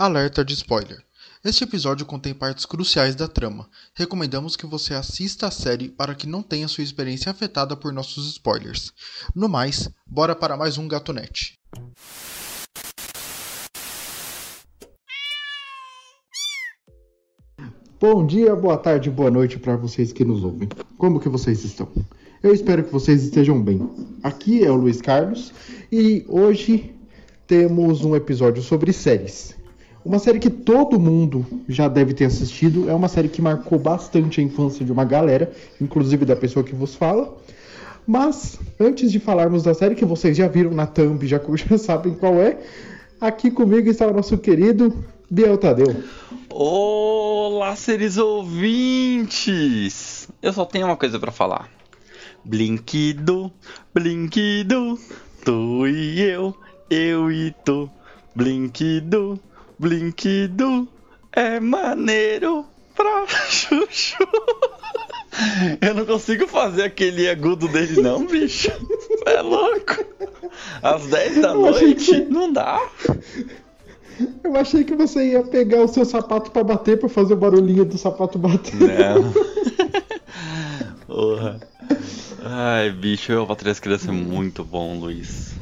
Alerta de spoiler. Este episódio contém partes cruciais da trama. Recomendamos que você assista a série para que não tenha sua experiência afetada por nossos spoilers. No mais, bora para mais um Gatonete. Bom dia, boa tarde, boa noite para vocês que nos ouvem. Como que vocês estão? Eu espero que vocês estejam bem. Aqui é o Luiz Carlos e hoje temos um episódio sobre séries. Uma série que todo mundo já deve ter assistido, é uma série que marcou bastante a infância de uma galera, inclusive da pessoa que vos fala. Mas, antes de falarmos da série que vocês já viram na thumb, já, já sabem qual é, aqui comigo está o nosso querido Biel Tadeu. Olá, seres ouvintes! Eu só tenho uma coisa para falar. Blinquido, blinquido, tu e eu, eu e tu. Blinquido, blinquido, é maneiro pra chuchu. Eu não consigo fazer aquele agudo dele não, bicho. É louco. Às 10 da noite, que... não dá. Eu achei que você ia pegar o seu sapato para bater, para fazer o barulhinho do sapato bater. Não. Porra. Ai, bicho, eu patrulho as crianças é muito bom, Luiz.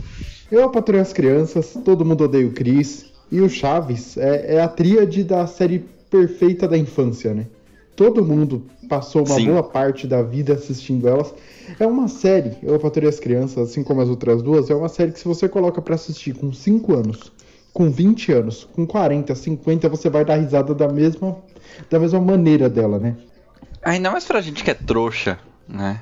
Eu patrulho as crianças, todo mundo odeia o Chris. E o Chaves é, é a tríade da série perfeita da infância, né? Todo mundo passou uma Sim. boa parte da vida assistindo elas. É uma série, Eu Patrulho as Crianças, assim como as outras duas, é uma série que se você coloca para assistir com 5 anos, com 20 anos, com 40, 50, você vai dar risada da mesma, da mesma maneira dela, né? Ainda mais pra gente que é trouxa, né?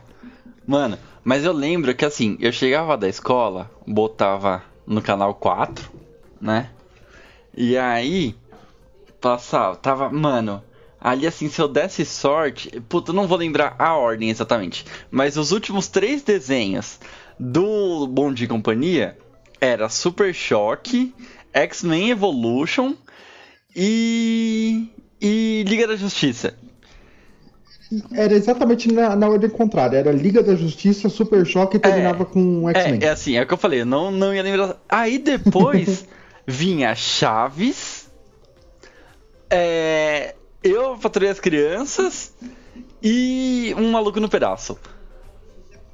Mano, mas eu lembro que assim, eu chegava da escola, botava no canal 4, né? E aí, passava, tava, mano, ali assim, se eu desse sorte, puta, eu não vou lembrar a ordem exatamente, mas os últimos três desenhos do Bom de Companhia era Super Choque, X-Men Evolution e. e Liga da Justiça. Era exatamente na, na ordem contrária. Era Liga da Justiça, Super Choque e terminava é, com X-Men. É, é assim, é o que eu falei, eu não, não ia lembrar. Aí depois vinha Chaves, é, Eu Patrulhei as Crianças e Um Maluco no Pedaço.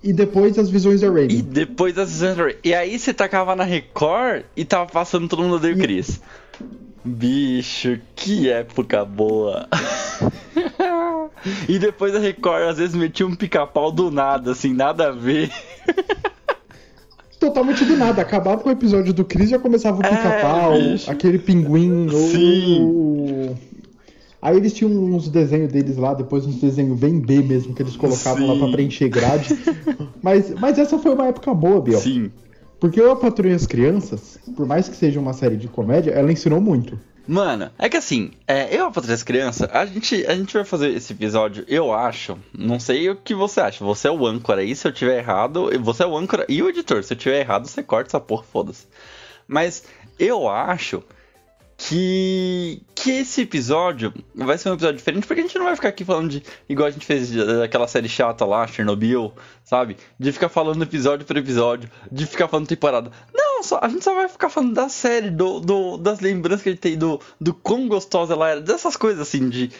E depois as visões da Raven. E depois as visões da Raven. E aí você tacava na Record e tava passando todo mundo odeia o Chris. Bicho, que época boa. e depois a Record às vezes metia um pica-pau do nada, assim, nada a ver. Totalmente do nada. Acabava com o episódio do Chris e já começava o pica-pau, é, aquele pinguim. Sim. O... Aí eles tinham uns desenhos deles lá, depois uns desenhos bem B mesmo, que eles colocavam Sim. lá pra preencher grade. mas, mas essa foi uma época boa, Biel. Sim. Porque eu Patrulha as Crianças, por mais que seja uma série de comédia, ela ensinou muito. Mano, é que assim, é, eu Patrulha as Crianças, a gente, a gente vai fazer esse episódio, eu acho, não sei o que você acha, você é o âncora aí, se eu tiver errado, você é o âncora e o editor, se eu tiver errado, você corta essa porra, foda-se. Mas eu acho que, que esse episódio vai ser um episódio diferente, porque a gente não vai ficar aqui falando de. igual a gente fez daquela série chata lá, Chernobyl, sabe? De ficar falando episódio por episódio, de ficar falando temporada. Não, só, a gente só vai ficar falando da série, do, do, das lembranças que a gente tem, do, do quão gostosa ela era, dessas coisas assim, de.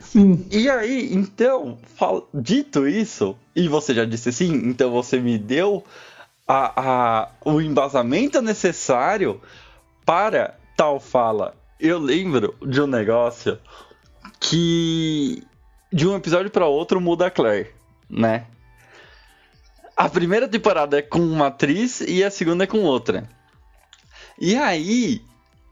sim. E aí, então, fal, dito isso, e você já disse sim, então você me deu a, a, o embasamento necessário para tal fala. Eu lembro de um negócio que de um episódio para outro muda a Claire, né? A primeira temporada é com uma atriz e a segunda é com outra. E aí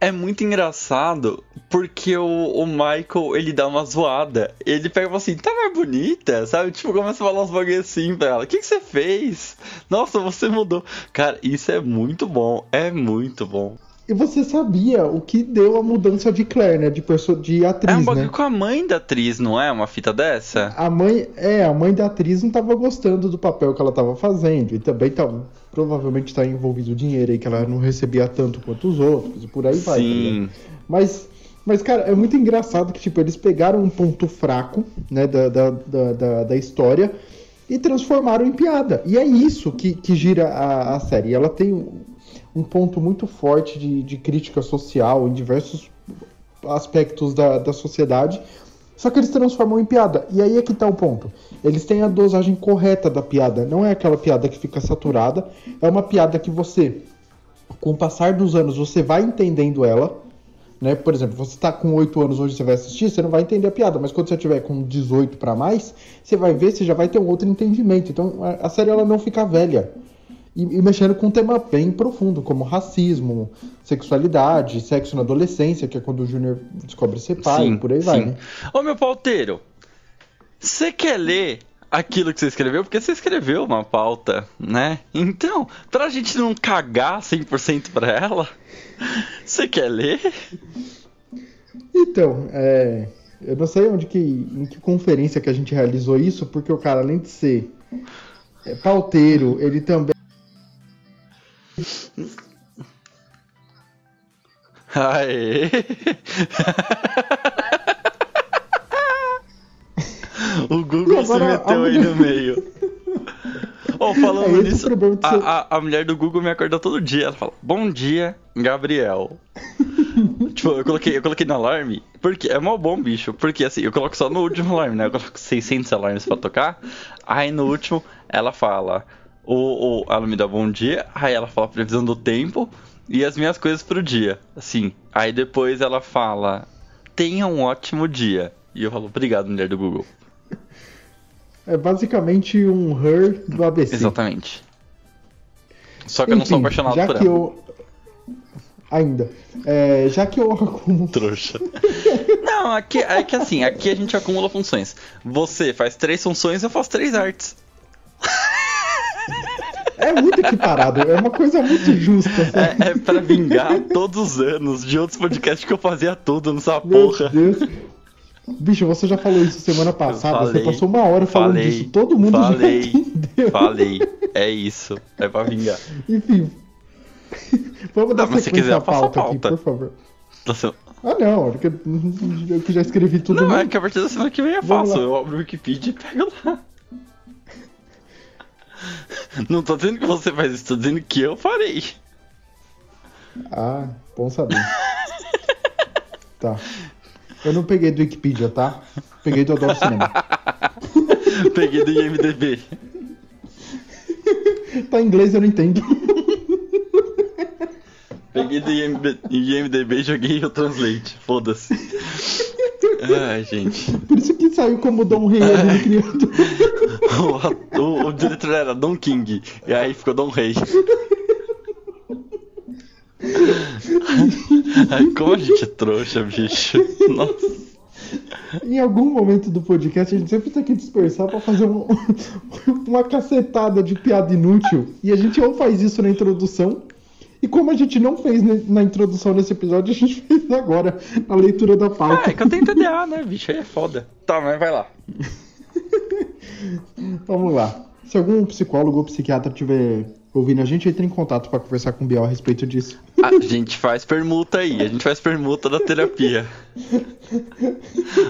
é muito engraçado porque o, o Michael ele dá uma zoada. Ele pega e fala assim: tá mais bonita, sabe? Tipo, começa a falar uns bagulho assim pra ela: o que, que você fez? Nossa, você mudou. Cara, isso é muito bom, é muito bom. E você sabia o que deu a mudança de Claire, né? De, pessoa, de atriz, É um bagulho né? com a mãe da atriz, não é? Uma fita dessa? A mãe, é, a mãe da atriz não estava gostando do papel que ela estava fazendo. E também tava, provavelmente está envolvido dinheiro aí que ela não recebia tanto quanto os outros. E por aí vai. Tá Sim. Tá mas, mas, cara, é muito engraçado que, tipo, eles pegaram um ponto fraco, né, da, da, da, da, da história e transformaram em piada. E é isso que, que gira a, a série. Ela tem um ponto muito forte de, de crítica social em diversos aspectos da, da sociedade, só que eles transformam em piada. E aí é que tá o ponto. Eles têm a dosagem correta da piada. Não é aquela piada que fica saturada. É uma piada que você, com o passar dos anos, você vai entendendo ela. Né? Por exemplo, você está com 8 anos hoje, você vai assistir, você não vai entender a piada. Mas quando você tiver com 18 para mais, você vai ver, você já vai ter um outro entendimento. Então a série ela não fica velha e, e, mexendo com um tema bem profundo, como racismo, sexualidade, sexo na adolescência, que é quando o Júnior descobre ser pai, sim, por aí sim. vai, né? Ô meu pauteiro, você quer ler aquilo que você escreveu? Porque você escreveu uma pauta, né? Então, pra gente não cagar 100% pra ela, você quer ler? Então, é... Eu não sei onde que, em que conferência que a gente realizou isso, porque o cara, além de ser é, pauteiro, ele também Aê! o Google se meteu aí no meio. Oh, falando é nisso, a, a, a, mulher do Google me acorda todo dia. Ela fala: Bom dia, Gabriel. tipo, eu coloquei, eu coloquei no alarme, porque é mó bom, bicho. Porque assim, eu coloco só no último alarme, né? Eu coloco 600 alarmes pra tocar. Aí no último, ela fala: o, o, ela me dá bom dia, aí ela fala a previsão do tempo e as minhas coisas pro dia. Assim. Aí depois ela fala: tenha um ótimo dia. E eu falo: obrigado, mulher do Google. É basicamente um her do ABC. Exatamente. Só que Enfim, eu não sou apaixonado já por que ela. Eu... Ainda. É, já que eu acumulo. Trouxa. não, aqui é que assim, aqui a gente acumula funções. Você faz três funções, eu faço três artes. É muito equiparado, é uma coisa muito justa. É, é pra vingar todos os anos de outros podcasts que eu fazia tudo nessa Meu porra. Deus. Bicho, você já falou isso semana passada, falei, você passou uma hora falando falei, disso, todo mundo falei, já entendeu. Falei, é isso, é pra vingar. Enfim, vamos dar ah, sequência quiser, pauta, pauta aqui, por favor. Nossa. Ah não, porque eu já escrevi tudo. Não, mesmo. é que a partir da semana que vem é fácil, eu abro o Wikipedia e pego lá. Não tô dizendo que você faz isso, tô dizendo que eu farei. Ah, bom saber. tá. Eu não peguei do Wikipedia, tá? Peguei do Adoro Cinema. peguei do IMDB. tá em inglês, eu não entendo. Peguei do IMDB e joguei o Translate. Foda-se. Ai, gente. Por isso que saiu como Dom Rei ali no criado. o, o, o diretor era Dom King. E aí ficou Dom Rei. Ai, como a gente é trouxa, bicho. Nossa. Em algum momento do podcast, a gente sempre tem que dispersar para fazer um, uma cacetada de piada inútil. E a gente ou faz isso na introdução, e como a gente não fez na introdução desse episódio, a gente fez agora, na leitura da pauta. É, é que eu tenho TDA, né, bicho? Aí é foda. Tá, mas vai lá. Vamos lá. Se algum psicólogo ou psiquiatra tiver ouvindo a gente, entre em contato para conversar com o Biel a respeito disso. A gente faz permuta aí, a gente faz permuta da terapia.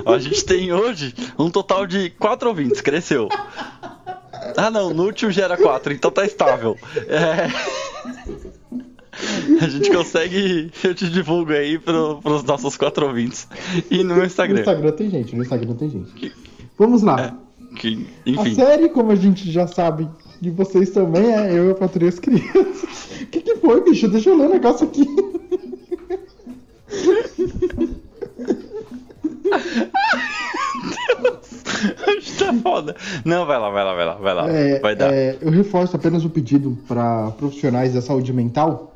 A gente tem hoje um total de quatro ouvintes, cresceu. Ah não, no último já era quatro, então tá estável. É... A gente consegue. Eu te divulgo aí pro, pros nossos quatro ouvintes. E no meu Instagram. No Instagram tem gente, no Instagram tem gente. Que... Vamos lá. É, que, enfim. A série, como a gente já sabe de vocês também, é Eu e a Patrulha as Crianças. O que, que foi, bicho? Deixa eu ler o um negócio aqui. tá foda. Não, vai lá, vai lá, vai lá, vai lá. É, vai dar. É, eu reforço apenas o pedido para profissionais da saúde mental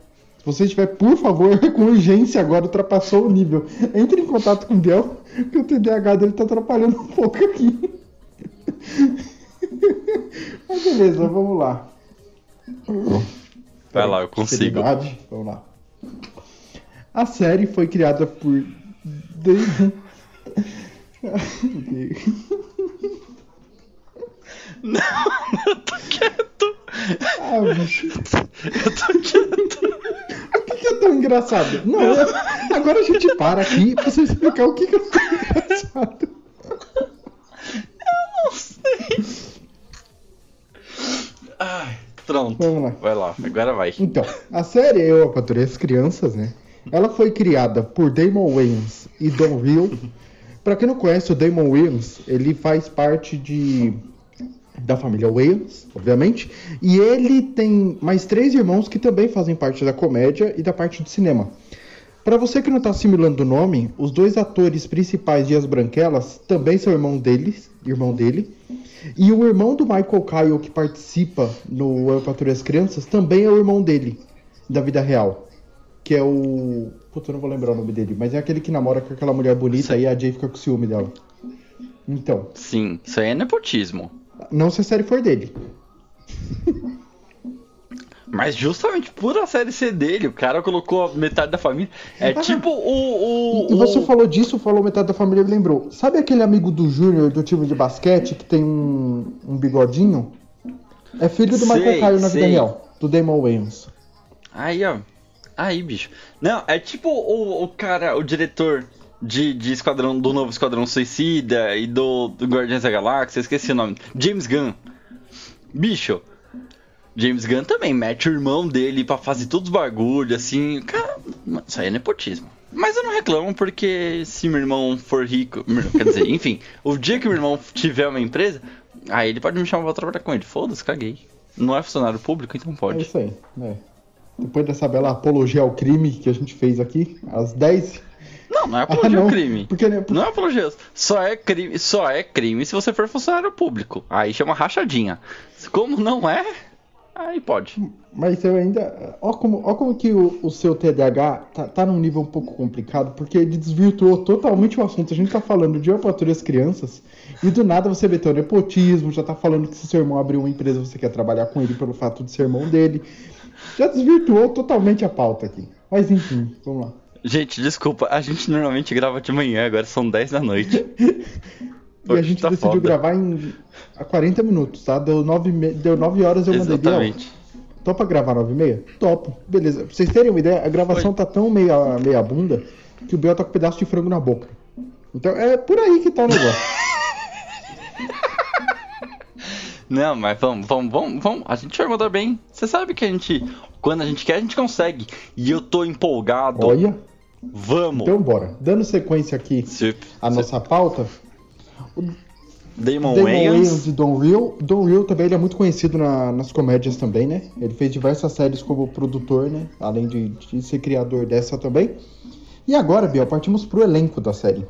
você estiver, por favor, com urgência agora, ultrapassou o nível. Entre em contato com o Biel, que o TDAH dele tá atrapalhando um pouco aqui. Mas beleza, vamos lá. Vai lá, eu consigo. Vamos lá. A série foi criada por. Não, eu tô quieto. Ah, bicho. Eu tô quieto. O que, é tão engraçado? Não, eu... agora a gente para aqui pra você explicar o que, que é tão engraçado. Eu não sei. Ai, pronto. Vamos lá. Vai lá, agora vai. Então, a série Eu, a Patrulha as Crianças, né? Ela foi criada por Damon Wayans e Don Hill. Pra quem não conhece, o Damon Wayans, ele faz parte de da família Wayans, obviamente, e ele tem mais três irmãos que também fazem parte da comédia e da parte de cinema. Para você que não está assimilando o nome, os dois atores principais de As Branquelas também são irmão deles, irmão dele. E o irmão do Michael Kyle que participa no Eu Patrulho as Crianças também é o irmão dele, da vida real. Que é o. Puta, eu não vou lembrar o nome dele, mas é aquele que namora com aquela mulher bonita Sim. e a Jay fica com ciúme dela. Então, Sim, isso aí é nepotismo. Não se a série for dele. Mas justamente por a série ser dele, o cara colocou metade da família. É Ah, tipo o. o, E você o- falou disso, falou metade da família me lembrou. Sabe aquele amigo do Júnior do time de basquete que tem um, um bigodinho? É filho do Sei, Michael Kyle na vida sei. real, do Damon Wayans. Aí, ó. Aí, bicho. Não, é tipo o, o cara, o diretor de, de Esquadrão, do novo Esquadrão Suicida e do, do Guardiões da Galáxia, esqueci o nome. James Gunn. Bicho. James Gunn também mete o irmão dele pra fazer todos os bagulhos, assim. Cara, isso aí é nepotismo. Mas eu não reclamo porque se meu irmão for rico. Quer dizer, enfim, o dia que meu irmão tiver uma empresa, aí ele pode me chamar pra trabalhar com ele. Foda-se, caguei. Não é funcionário público, então É pode. isso aí, né? Depois dessa bela apologia ao crime que a gente fez aqui, às 10. Não, não é Ah, apologia não. ao crime. Porque, né, Não é apologia. Só é crime, só é crime se você for funcionário público. Aí chama rachadinha. Como não é, aí pode. Mas eu ainda. Ó como, ó como que o, o seu TDAH tá, tá num nível um pouco complicado, porque ele desvirtuou totalmente o assunto. A gente tá falando de patrulho as crianças, e do nada você meteu nepotismo, já tá falando que se seu irmão abrir uma empresa você quer trabalhar com ele pelo fato de ser irmão dele. Já desvirtuou totalmente a pauta aqui. Mas enfim, vamos lá. Gente, desculpa, a gente normalmente grava de manhã, agora são 10 da noite. E a gente tá decidiu foda. gravar em a 40 minutos, tá? Deu 9, me- deu 9 horas eu mandei Biel. Exatamente. Topa gravar 9 e meia? Topo. Beleza. Pra vocês terem uma ideia, a gravação tá tão meia, meia bunda que o Biel tá com um pedaço de frango na boca. Então é por aí que tá o negócio. Não, mas vamos, vamos, vamos, vamos. A gente vai mandar bem. Você sabe que a gente, quando a gente quer, a gente consegue. E eu tô empolgado. Olha. Vamos. Então bora. Dando sequência aqui Se- à nossa pauta, Damon, Damon Wayans. Wayans e Don Real. Don Real também ele é muito conhecido na- nas comédias também, né? Ele fez diversas séries como produtor, né? Além de, de ser criador dessa também. E agora, Biel, partimos pro elenco da série.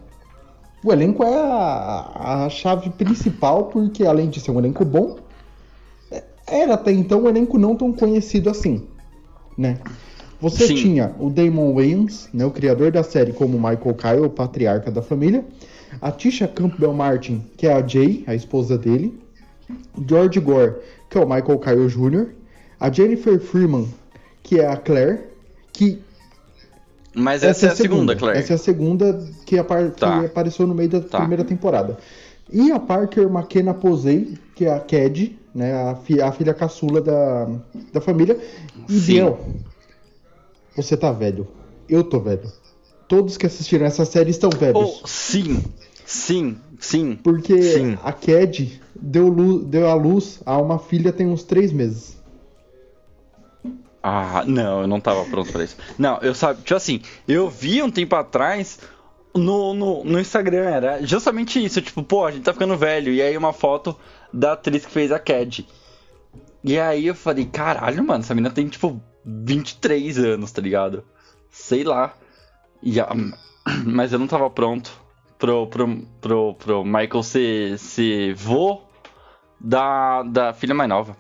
O elenco é a, a chave principal, porque além de ser um elenco bom, é- era até então um elenco não tão conhecido assim, né? Você Sim. tinha o Damon Wayans, né, o criador da série, como Michael Kyle, o patriarca da família. A Tisha Campbell Martin, que é a Jay, a esposa dele. George Gore, que é o Michael Kyle Jr. A Jennifer Freeman, que é a Claire, que Mas essa, é a segunda, Claire. essa é a segunda que, apar- Tá. que apareceu no meio da Tá. primeira temporada. E a Parker McKenna Posey, que é a Cad, né, a, fi- a filha caçula da, da família. E Sim. Biel, você tá velho. Eu tô velho. Todos que assistiram essa série estão velhos. Oh, sim, sim, sim. Porque Sim. a Cad deu, deu à luz a uma filha tem uns três meses. Ah, não, eu não tava pronto pra isso. Não, eu sabe, tipo assim, eu vi um tempo atrás no, no, no Instagram, era justamente isso, tipo, pô, a gente tá ficando velho, e aí uma foto da atriz que fez a Cad. E aí eu falei, caralho, mano, essa menina tem, tipo, 23 anos, tá ligado? Sei lá. E a- mas eu não tava pronto pro, pro, pro, pro Michael ser, ser vô da, da filha mais nova.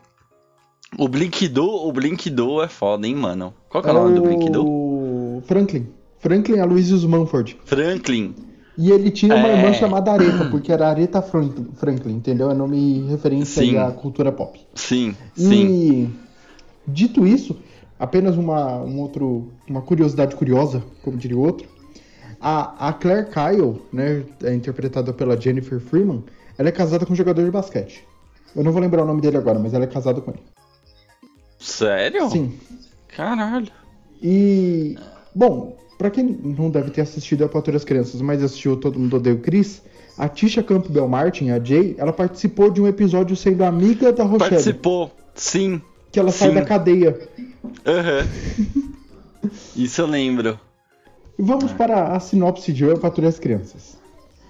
O Blink Do, o Blink Do é foda, hein, mano. Qual que é o nome do Blink Do? o Franklin. Franklin Aloysius Manford. Franklin. E ele tinha uma É. irmã chamada Aretha, porque era Aretha Franklin, Franklin, entendeu? É nome referência Sim. à cultura pop. Sim, sim. E dito isso, apenas uma, um outro, uma curiosidade curiosa, como diria o outro. A, a Claire Kyle, né, é interpretada pela Jennifer Freeman, ela é casada com um jogador de basquete. Eu não vou lembrar o nome dele agora, mas ela é casada com ele. Sério? Sim. Caralho. E, bom, pra quem não deve ter assistido a Patrulha das Crianças, mas assistiu Todo Mundo Odeia o Chris, a Tisha Campbell Martin, a Jay, ela participou de um episódio sendo amiga da Rochelle, Participou. Sim. que ela sai sim. da cadeia. Aham. Isso eu lembro. E vamos para a sinopse de Eu Patrulha as Crianças.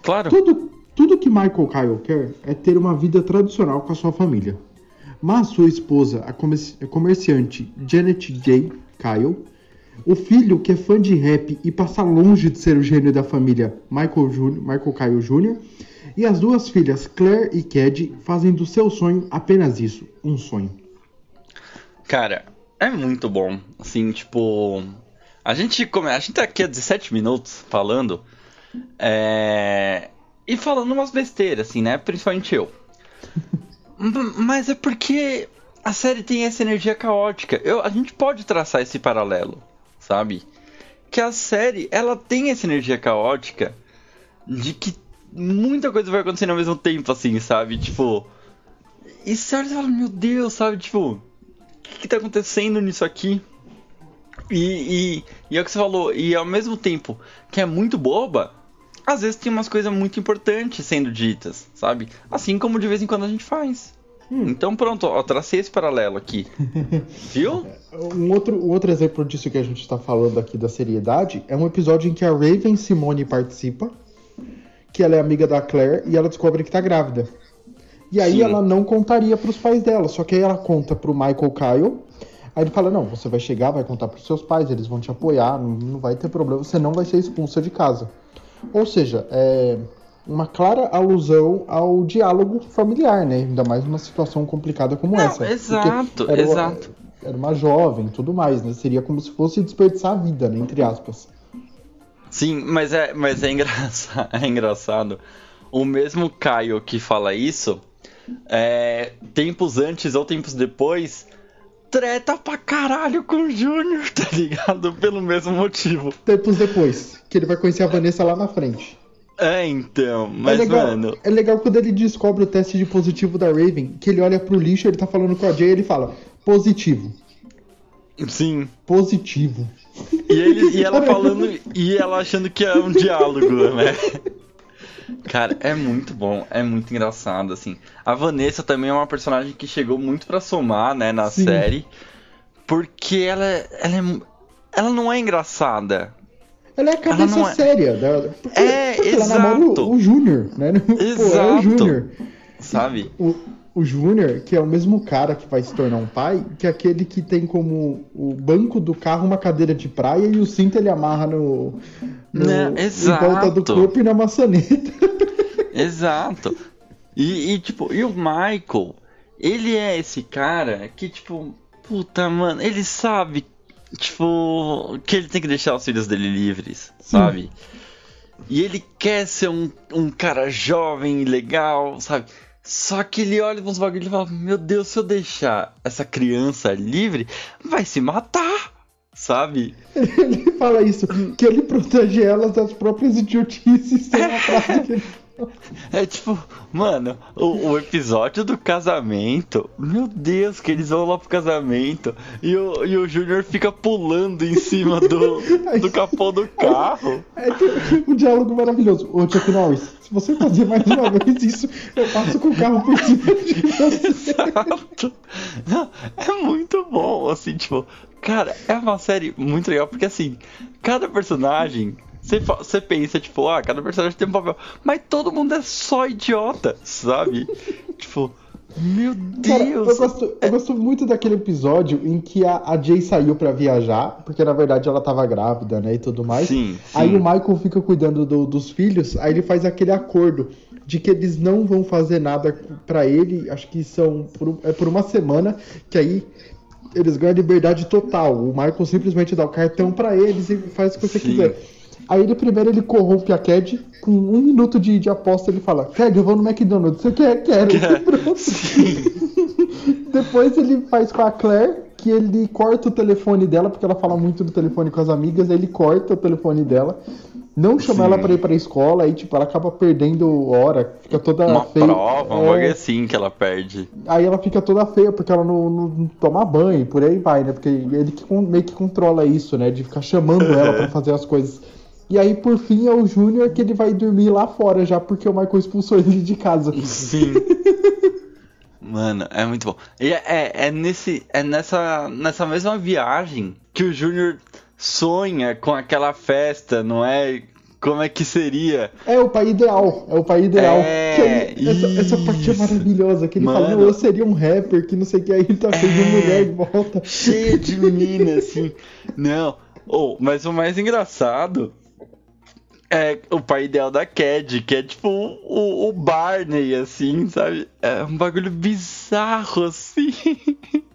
Claro. Tudo, tudo que Michael Kyle quer é ter uma vida tradicional com a sua família. Mas sua esposa, a comerci- comerciante Janet J. Kyle, o filho que é fã de rap e passa longe de ser o gênio da família Michael, Jr., Michael Kyle Jr., e as duas filhas Claire e Cad fazem do seu sonho apenas isso, um sonho. Cara, é muito bom. Assim, tipo. A gente come... A gente tá aqui há 17 minutos falando. É... E falando umas besteiras, assim, né? Principalmente eu. Mas é porque a série tem essa energia caótica. Eu... A gente pode traçar esse paralelo, sabe? Que a série, ela tem essa energia caótica de que muita coisa vai acontecendo ao mesmo tempo, assim, sabe? Tipo. E você olha e fala, meu Deus, sabe? Tipo, o que, que tá acontecendo nisso aqui? E, e, e é o que você falou, e ao mesmo tempo que é muito boba, às vezes tem umas coisas muito importantes sendo ditas, sabe? Assim como de vez em quando a gente faz. Então pronto, ó, tracei esse paralelo aqui. Viu? Um outro, outro exemplo disso que a gente está falando aqui da seriedade é um episódio em que a Raven Simone participa, que ela é amiga da Claire e ela descobre que tá grávida. E aí Sim. ela não contaria pros pais dela, só que aí ela conta pro Michael Kyle. Aí ele fala: Não, você vai chegar, vai contar pros seus pais, eles vão te apoiar, não, não vai ter problema, você não vai ser expulsa de casa. Ou seja, é uma clara alusão ao diálogo familiar, né? Ainda mais numa situação complicada como Não, essa. Exato, era uma- exato. era uma jovem e tudo mais, né? Seria como se fosse desperdiçar a vida, né? Entre aspas. Sim, mas é, mas é engraçado, é engraçado. O mesmo Caio que fala isso, é, tempos antes ou tempos depois, treta pra caralho com o Júnior, tá ligado? Pelo mesmo motivo. Tempos depois, que ele vai conhecer a Vanessa lá na frente. É, então, mas é legal, mano. é legal quando ele descobre o teste de positivo da Raven, que ele olha pro lixo, ele tá falando com a Jay e ele fala: positivo, Sim. positivo. E, ele, e ela falando, e ela achando que é um diálogo, né? Cara, é muito bom, é muito engraçado, assim. A Vanessa também é uma personagem que chegou muito pra somar, né, na Sim. série. Porque ela, ela, é, ela não é engraçada. Ela é a cabeça é- séria. Da, porque, É, porque ela namora o, exato. o Júnior, né? Pô, é o Exato. Júnior. Sabe? O, o Júnior, que é o mesmo cara que vai se tornar um pai, que é aquele que tem como o banco do carro uma cadeira de praia e o cinto ele amarra no, no Né, em volta do exato. corpo e na maçaneta. Exato. E, e, tipo, e o Michael, ele é esse cara que, tipo, puta, mano, ele sabe, tipo, que ele tem que deixar os filhos dele livres, sabe? E ele quer ser um, um cara jovem e legal, sabe? Só que ele olha uns bagulho e fala: Meu Deus, se eu deixar essa criança livre, vai se matar, sabe? Ele fala isso, que ele protege elas das próprias idiotices. É tipo, mano, o, o episódio do casamento, meu Deus, que eles vão lá pro casamento e o, e o Júnior fica pulando em cima do, do capô do carro. É tem um diálogo maravilhoso. Ô, Chuck Norris, se você fazer mais uma vez isso, eu passo com o carro por cima de você. Exato. Não, é muito bom, assim, tipo, cara, é uma série muito legal, porque assim, cada personagem. Você pensa, tipo, ah, cada personagem tem um papel. Mas todo mundo é só idiota, sabe? tipo, meu Cara, Deus. eu, gosto, eu gosto muito daquele episódio em que a, a Jay saiu pra viajar, porque na verdade ela tava grávida, né, e tudo mais. Sim, Aí sim. o Michael fica cuidando do- dos filhos, aí ele faz aquele acordo de que eles não vão fazer nada pra ele, acho que são por, é por uma semana, que aí eles ganham liberdade total. O Michael simplesmente dá o cartão pra eles e faz o que você Sim. quiser. Aí ele primeiro ele corrompe a Cad, com um minuto de, de aposta ele fala, Cad, eu vou no McDonald's, você quer? Quero. Pronto. Depois ele faz com a Claire, que ele corta o telefone dela, porque ela fala muito no telefone com as amigas, aí ele corta o telefone dela, não chama Sim. ela pra ir pra escola, aí tipo, ela acaba perdendo hora, fica toda Uma feia. prova, um É, bagulho assim que ela perde. Aí ela fica toda feia, porque ela não, não- não toma banho, e por aí vai, né? Porque ele que meio que controla isso, né? De ficar chamando ela pra fazer as coisas. E aí, por fim, é o Júnior que ele vai dormir lá fora já, porque o Michael expulsou ele de casa. Sim. Mano, é muito bom. E é, é, é nesse, é nessa, nessa mesma viagem que o Júnior sonha com aquela festa, não é? Como é que seria? É o pai ideal, é o pai ideal. É, aí, essa, essa, parte é maravilhosa, que ele Mano, fala, eu seria um rapper, que não sei o que, aí tá é, de mulher de volta. Cheia de mina, assim. Não, oh, mas o mais engraçado é o pai ideal da Cad, que é tipo o, o Barney, assim, sabe? É um bagulho bizarro, assim.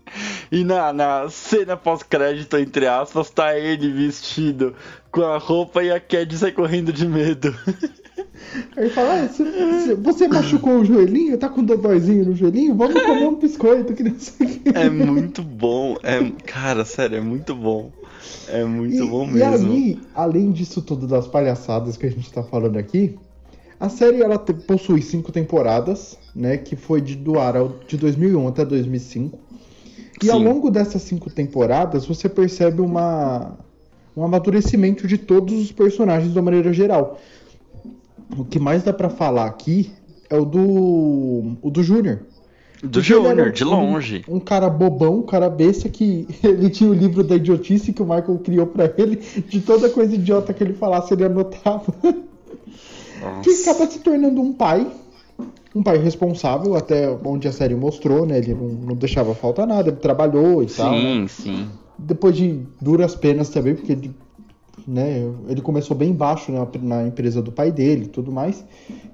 E na, na cena pós-crédito, entre aspas, tá ele vestido com a roupa e a Cad sai correndo de medo. Aí fala, ah, você, você, machucou o joelhinho? Tá com dodóizinho no joelhinho? Vamos comer um biscoito que não sei o É muito bom. É, cara, sério, é muito bom. É muito e, bom mesmo. E aí, além disso tudo das palhaçadas que a gente tá falando aqui, a série ela possui cinco temporadas, né? Que foi de do ar de 2001 até 2005. E Sim. ao longo dessas cinco temporadas, você percebe uma, um amadurecimento de todos os personagens de uma maneira geral. O que mais dá para falar aqui é o do o do Júnior. Do Júnior, de longe. Um, um, cara bobão, um cara besta que ele tinha o livro da idiotice que o Michael criou para ele, de toda coisa idiota que ele falasse, ele anotava. Nossa. Que acaba se tornando um pai um pai responsável, até onde a série mostrou, né? Ele não, não deixava faltar nada, ele trabalhou e sim, tal. Sim, né? sim. Depois de duras penas também, porque ele, né, ele começou bem baixo na, na empresa do pai dele e tudo mais.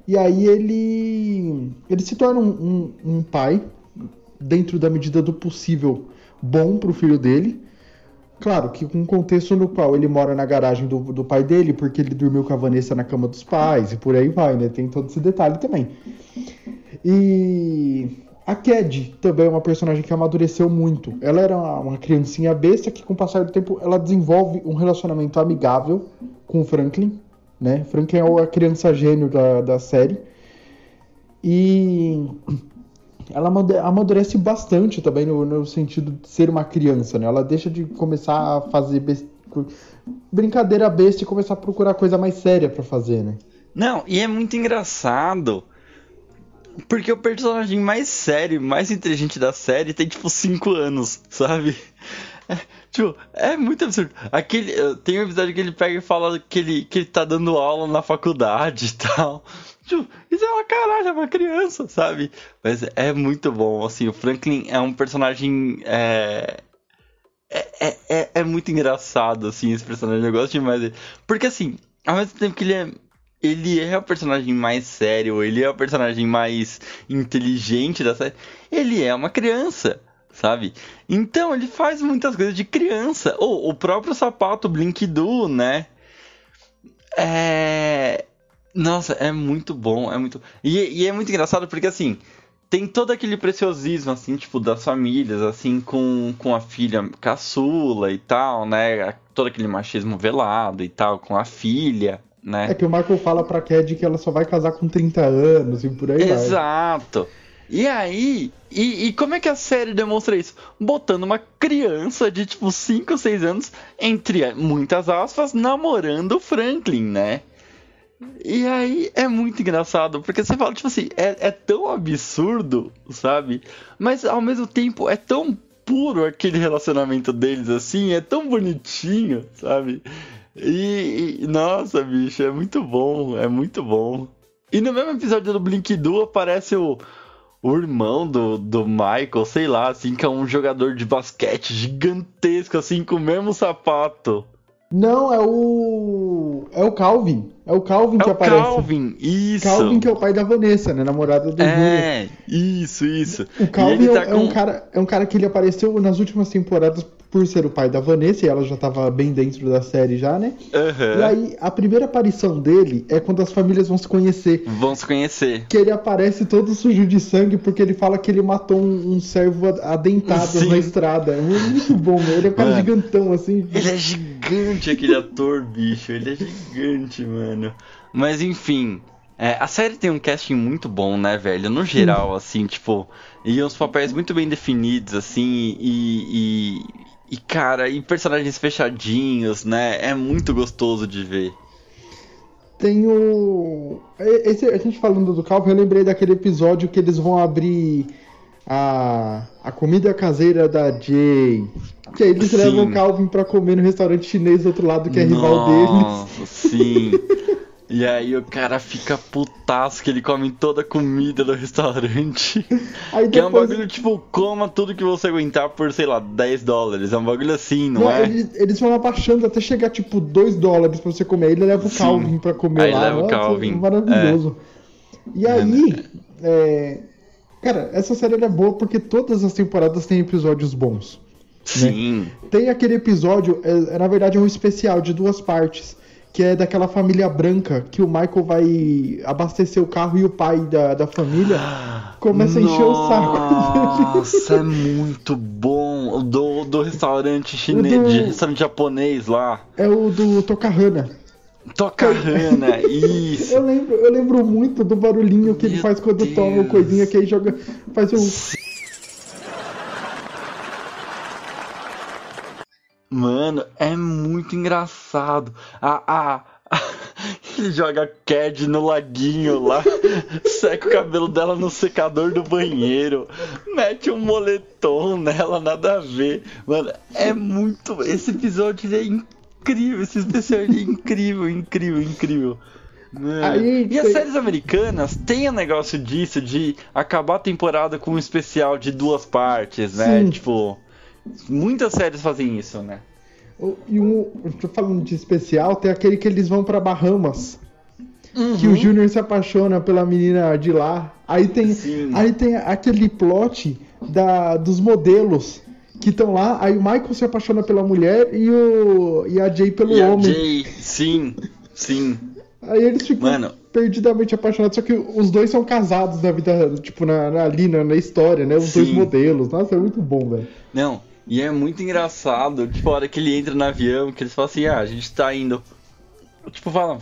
E aí ele, ele se torna um, um, um pai, dentro da medida do possível, bom pro filho dele Claro que com um contexto no qual ele mora na garagem do, do pai dele, porque ele dormiu com a Vanessa na cama dos pais, e por aí vai, né? Tem todo esse detalhe também. E a Cad também é uma personagem que amadureceu muito. Ela era uma, uma criancinha besta que, com o passar do tempo, ela desenvolve um relacionamento amigável com o Franklin, né? Franklin é a criança gênio da, da série. E ela amadurece bastante também no, no, sentido de ser uma criança, né? Ela deixa de começar a fazer best... brincadeira besta e começar a procurar coisa mais séria para fazer, né? Não, e é muito engraçado. Porque o personagem mais sério, mais inteligente da série tem tipo 5 anos, sabe? É, tipo, é muito absurdo. Aquele, tem um episódio que ele pega e fala que ele, que ele tá dando aula na faculdade e tal. Tipo, isso é uma caralho, é uma criança, sabe? Mas é muito bom, assim, o Franklin é um personagem. É... É, é, é, é muito engraçado, assim, esse personagem. Eu gosto demais dele. Porque, assim, ao mesmo tempo que ele é ele é o personagem mais sério, ele é o personagem mais inteligente da série. Ele é uma criança, sabe? Então ele faz muitas coisas de criança. Ou o próprio sapato Blink Do, né? É. Nossa, é muito bom, é muito. E, e, é muito engraçado porque assim. Tem todo aquele preciosismo, assim, tipo, das famílias, assim, com, com a filha caçula e tal, né? Todo aquele machismo velado e tal, com a filha, né? É que o Michael fala pra Cad que ela só vai casar com 30 anos e por aí Exato. vai. Exato. E aí, e, e, como é que a série demonstra isso? Botando uma criança de tipo 5, 6 anos, entre muitas aspas, namorando o Franklin, né? E aí é muito engraçado, porque você fala, tipo assim, é, é tão absurdo, sabe? Mas ao mesmo tempo é tão puro aquele relacionamento deles, assim, é tão bonitinho, sabe? E, e, nossa, bicho, é muito bom, é muito bom. E no mesmo episódio do Blink Duo aparece o, o irmão do, do Michael, sei lá, assim, que é um jogador de basquete gigantesco, assim, com o mesmo sapato. Não, é o. É o Calvin. É o Calvin é que o aparece. Calvin, isso. Calvin, que é o pai da Vanessa, né? Namorada do É, isso, isso. O Calvin é, tá é, com... um cara, é um cara que ele apareceu nas últimas temporadas por ser o pai da Vanessa, e ela já tava bem dentro da série já, né? Uhum. E aí, a primeira aparição dele é quando as famílias vão se conhecer. Vão se conhecer. Que ele aparece todo sujo de sangue porque ele fala que ele matou um, um servo adentado Sim. na estrada. É muito bom, né? Ele é um cara mano, gigantão, assim. Ele é gigante, aquele ator, bicho. Ele é gigante, mano. Mas enfim, é, a série tem um casting muito bom, né, velho? No geral, assim, tipo, e uns papéis muito bem definidos, assim, e, e, e, cara, e personagens fechadinhos, né? É muito gostoso de ver. Tem o. Esse, a gente falando do Calvin, eu lembrei daquele episódio que eles vão abrir a, a comida caseira da Jay. Que aí eles Sim. levam o Calvin pra comer no restaurante chinês do outro lado, que é rival deles. Nossa, sim. E aí o cara fica putaço que ele come toda a comida do restaurante. Aí Que é um depois- bagulho tipo, coma tudo que você aguentar por, sei lá, 10 dólares. É um bagulho assim, não, Não, é? eles, eles vão abaixando até chegar tipo 2 dólares pra você comer. Aí ele leva o Sim. Calvin pra comer Aí lá. leva o Calvin. Maravilhoso. E aí, é, cara, essa série é boa porque todas as temporadas têm episódios bons. Sim. Tem aquele episódio, é, é, na verdade é um especial de duas partes, que é daquela família branca que o Michael vai abastecer o carro e o pai da, da família começa a encher o saco dele. Nossa, é muito bom. O Do, do restaurante chinês, do- restaurante japonês lá. É o do Tokahana. Tokahana, isso. Eu lembro, eu lembro muito do barulhinho que ele Meu faz quando Deus. toma coisinha que aí joga. Faz um. Mano, é muito engraçado. A, a, a- ele joga Cad no laguinho lá, seca o cabelo dela no secador do banheiro, mete um moletom nela, nada a ver. Mano, é muito. Esse episódio é incrível, esse especial é incrível, incrível, incrível. Aí, e as séries americanas têm um negócio disso, de acabar a temporada com um especial de duas partes, né? Sim. Tipo. Muitas séries fazem isso, né? E um. falando de especial, tem aquele que eles vão pra Bahamas. Que Uhum. o Júnior se apaixona pela menina de lá. Aí tem, Sim. aí tem aquele plot da, dos modelos que estão lá. Aí o Michael se apaixona pela mulher e, o, e a Jay pelo E a homem. Jay, sim, sim. Aí eles ficam Mano. perdidamente apaixonados. Só que os dois são casados na vida, tipo, na, na- ali na, na história, né? Os Sim. dois modelos. Nossa, é muito bom, velho. Não, e é muito engraçado, tipo, a hora que ele entra no avião, que eles falam assim, ah, a gente tá indo. Tipo, fala.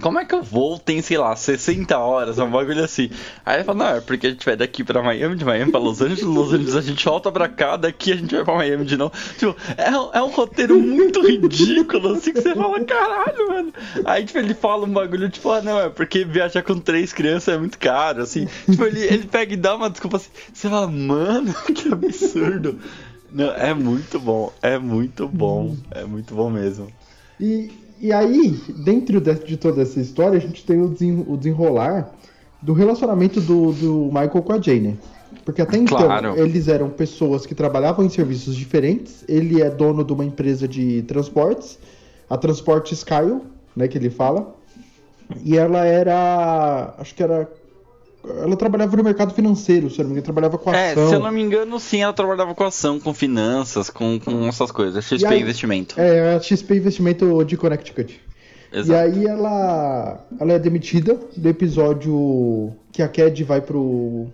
Como é que eu vou? Tem, sei lá, 60 horas, um bagulho assim. Aí ele fala, não, é porque a gente vai daqui pra Miami, de Miami pra Los Angeles, Los Angeles a gente volta pra cá, daqui a gente vai pra Miami de novo. Tipo, é, é um roteiro muito ridículo, assim, que você fala, caralho, mano. Aí, tipo, ele fala um bagulho, tipo, ah, não, é porque viajar com três crianças é muito caro, assim. Tipo, ele, ele pega e dá uma desculpa assim. Você fala, mano, que absurdo. Não, é muito bom, é muito bom, é muito bom mesmo. E, e aí, dentro de, de toda essa história, a gente tem o, desen- o desenrolar do relacionamento do, do Michael com a Jay, né? Porque até então, Claro. eles eram pessoas que trabalhavam em serviços diferentes. Ele é dono de uma empresa de transportes, a Transporte Skyle, né, que ele fala. E ela era, acho que era ela trabalhava no mercado financeiro, se eu não me engano, trabalhava com É, ação. se eu não me engano, sim, ela trabalhava com ação, com finanças, com, com essas coisas. XP E aí- Investimento. É, a XP Investimento de Connecticut. E Exato. aí ela, ela é demitida do episódio que a Cad vai pro.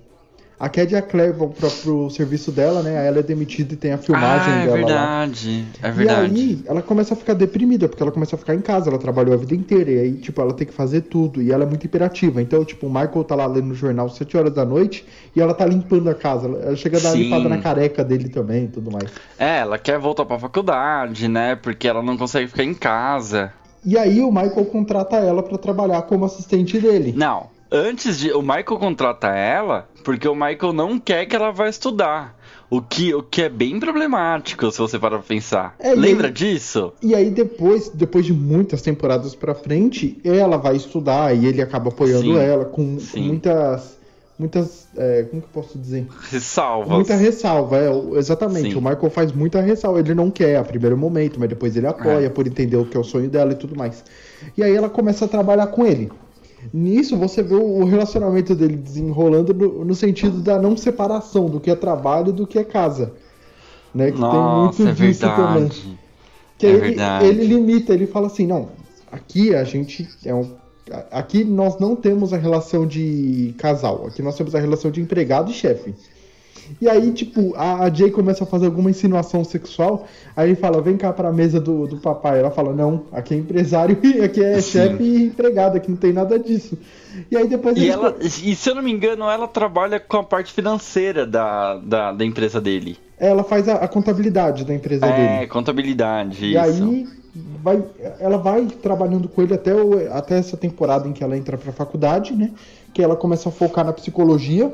A Cad e a Claire vão pra, pro serviço dela, né? Aí ela é demitida e tem a filmagem ah, é dela lá. verdade. É E verdade. aí ela começa a ficar deprimida, porque ela começa a ficar em casa, ela trabalhou a vida inteira, e aí, tipo, ela tem que fazer tudo, e ela é muito imperativa. Então, tipo, o Michael tá lá lendo o jornal às 7 horas da noite e ela tá limpando a casa. Ela chega a dar uma Sim. limpada na careca dele também e tudo mais. É, ela quer voltar pra faculdade, né? Porque ela não consegue ficar em casa. E aí o Michael contrata ela pra trabalhar como assistente dele. Não, antes de. O Michael contrata ela porque o Michael não quer que ela vá estudar. O que, o que é bem problemático, se você parar pra pensar. É, e Lembra aí- disso? E aí depois, depois de muitas temporadas pra frente, ela vai estudar e ele acaba apoiando Sim, ela com, com muitas, muitas, é, como que eu posso dizer? Ressalvas. Muita ressalva, é, exatamente. Sim. O Michael faz muita ressalva. Ele não quer a primeiro momento, mas depois ele apoia É. por entender o que é o sonho dela e tudo mais. E aí ela começa a trabalhar com ele. Nisso você vê o relacionamento dele desenrolando no, no sentido da não separação do que é trabalho e do que é casa. Né? Que Nossa, tem é muito disso também. verdade. Que É ele, verdade. ele limita, ele fala assim, não, aqui a gente é um. Aqui nós não temos a relação de casal, aqui nós temos a relação de empregado e chefe. E aí, tipo, a, a Jay começa a fazer alguma insinuação sexual, aí ele fala, vem cá pra mesa do, do papai. Ela fala, não, aqui é empresário e aqui é Sim. chefe e empregado, aqui não tem nada disso. E aí depois E, ela, co- e se eu não me engano, ela trabalha com a parte financeira da, da, da empresa dele. ela faz a, a contabilidade da empresa É, dele. contabilidade, E isso. aí vai, ela vai trabalhando com ele até, o- até essa temporada em que ela entra pra faculdade, né? Que ela começa a focar na psicologia.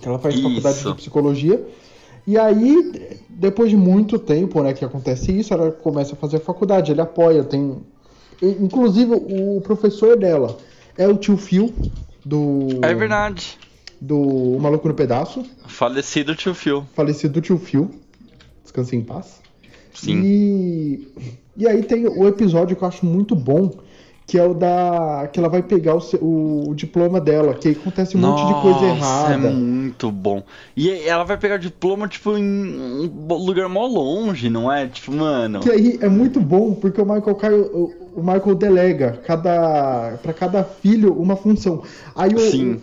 Que ela faz Isso. faculdade de psicologia. E aí, depois de muito tempo, né, que acontece isso, ela começa a fazer a faculdade, ele apoia, tem. Inclusive, o professor dela é o tio Phil do. É verdade. Do Maluco no Pedaço. Falecido tio Phil. Falecido tio Phil. Descanse em paz. Sim. E, e aí tem o episódio que eu acho muito bom, que é o da. que ela vai pegar o, o, o diploma dela, que aí acontece um Nossa, monte de coisa errada. É muito bom. E ela vai pegar o diploma, tipo, em um lugar mó longe, não é? Tipo, mano. Que aí é muito bom, porque o Michael Caio, o Michael delega cada para cada filho uma função. Aí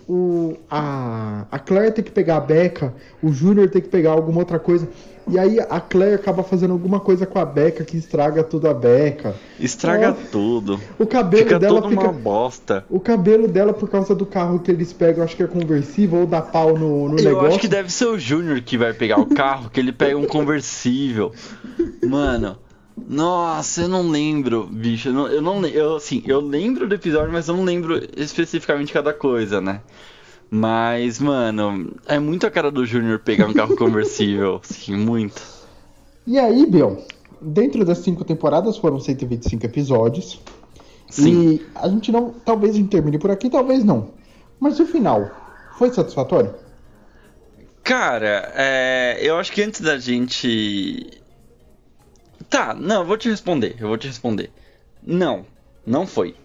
o, o, a, a Claire tem que pegar a Becca, o Júnior tem que pegar alguma outra coisa. E aí a Claire acaba fazendo alguma coisa com a Becca que estraga tudo a Becca. Estraga Ela, tudo. O cabelo fica dela fica uma bosta. O cabelo dela por causa do carro que eles pegam, acho que é conversível ou dá pau no, no Eu negócio. Eu acho que deve ser o Júnior que vai pegar o carro, que ele pega um conversível. Mano, nossa, eu não lembro, bicho. Eu não, eu não eu, assim, eu lembro do episódio, mas eu não lembro especificamente cada coisa, né? Mas, mano, é muito a cara do Júnior pegar um carro conversível. sim, muito. E aí, Bill, dentro das cinco temporadas foram 125 episódios. Sim. E a gente não. Talvez a gente termine por aqui, talvez não. Mas o final foi satisfatório? Cara, é, eu acho que antes da gente. Tá, não, eu vou te responder. Eu vou te responder. Não, não foi.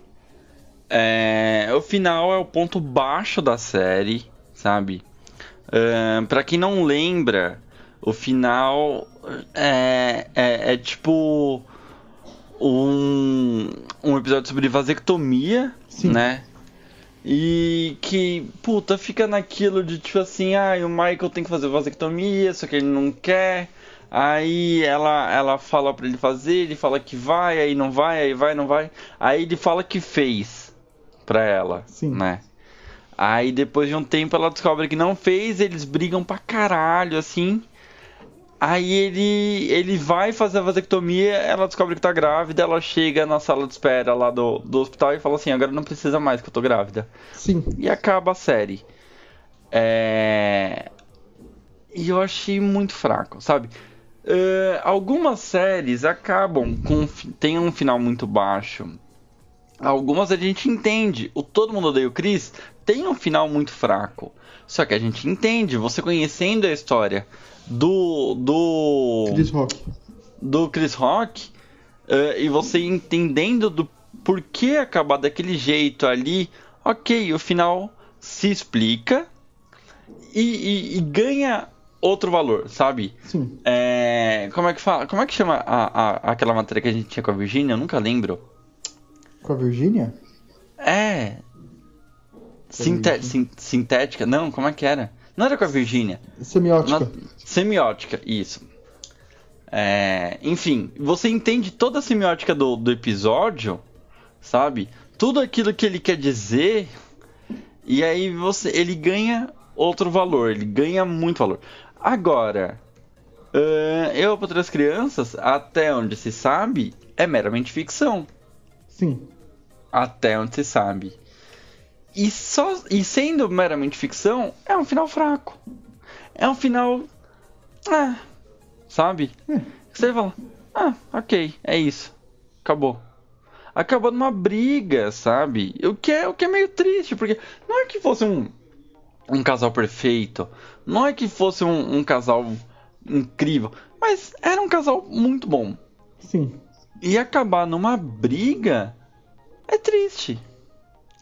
É, o final é o ponto baixo da série, sabe? É, para quem não lembra, o final é, é, é, tipo um, um episódio sobre vasectomia, Sim. né? E que, puta, fica naquilo de tipo assim, ah, o Michael tem que fazer vasectomia, só que ele não quer. Aí ela, ela fala pra ele fazer, ele fala que vai, aí não vai, aí vai, não vai. Aí ele fala que fez pra ela, Sim. né? Aí depois de um tempo ela descobre que não fez, eles brigam pra caralho, assim. Aí ele, ele vai fazer a vasectomia, ela descobre que tá grávida, ela chega na sala de espera lá do, do hospital e fala assim, agora não precisa mais que eu tô grávida. Sim. E acaba a série. É... E eu achei muito fraco, sabe? Uh, algumas séries acabam com. tem um final muito baixo. Algumas a gente entende. O Todo Mundo Odeia o Chris tem um final muito fraco. Só que a gente entende, você conhecendo a história do. do. Chris Rock. Do Chris Rock. Uh, e você entendendo do porquê acabar daquele jeito ali. Ok, o final se explica e, e, e ganha outro valor, sabe? Sim. É, como é que fala? Como é que chama a, a, aquela matéria que a gente tinha com a Virginia? Eu nunca lembro. Com a Virgínia? É. Sinté sintética? Não, como é que era? Não era com a Virgínia. Semiótica. Na... Semiótica, isso. É... Enfim, você entende toda a semiótica do, do episódio, sabe? Tudo aquilo que ele quer dizer, e aí você, ele ganha outro valor, ele ganha muito valor. Agora, uh, eu para outras crianças, até onde se sabe, é meramente ficção. Sim. Até onde se sabe. E, só, e sendo meramente ficção, é um final fraco. É um final. Ah, sabe? É. Você fala, ah, ok, é isso. Acabou. Acabou numa briga, sabe? O que é, o que é meio triste, porque não é que fosse um, um casal perfeito, não é que fosse um, um casal incrível, mas era um casal muito bom. Sim. E acabar numa briga é triste.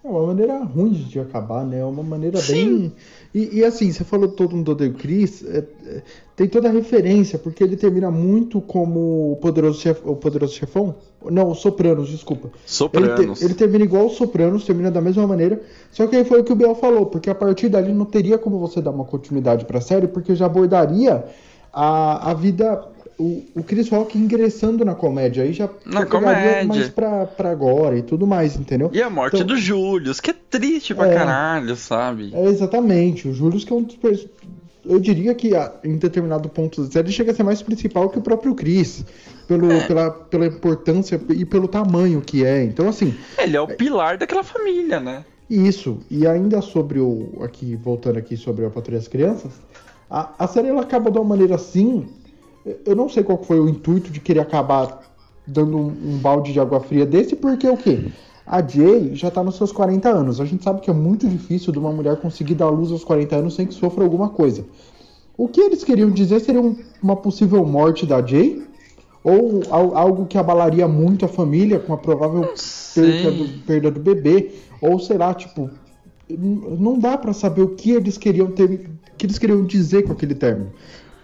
É uma maneira ruim de acabar, né? É uma maneira Sim. bem. E, e, assim, você falou todo mundo odeia o Chris, é, é, tem toda a referência, porque ele termina muito como o Poderoso, chef, o poderoso Chefão. Não, o Sopranos, desculpa. Sopranos. Ele, te, ele, termina igual o Sopranos, termina da mesma maneira. Só que aí foi o que o Biel falou, porque a partir dali não teria como você dar uma continuidade pra série, porque já abordaria a, a vida o, o Chris Rock ingressando na comédia. Aí já na comédia. mais pra, pra agora e tudo mais, entendeu? E a morte então, do Julius, que é triste pra é, caralho, sabe? É, exatamente. O Julius que é um dos eu diria que em determinado ponto da série chega a ser mais principal que o próprio Chris. Pelo, é. pela, pela importância e pelo tamanho que é. Então, assim. Ele é o pilar daquela família, né? Isso, e ainda sobre o. Aqui, voltando aqui sobre a Patrulha das Crianças, a, a série ela acaba de uma maneira assim. Eu não sei qual foi o intuito de querer acabar dando um, um balde de água fria desse, porque o quê? A Jay já tá nos seus 40 anos. A gente sabe que é muito difícil de uma mulher conseguir dar luz aos 40 anos sem que sofra alguma coisa. O que eles queriam dizer seria um, uma possível morte da Jay? Ou algo que abalaria muito a família, com a provável perda do, perda do bebê? Ou sei lá, tipo, não dá para saber o que eles queriam ter, que eles queriam dizer com aquele término.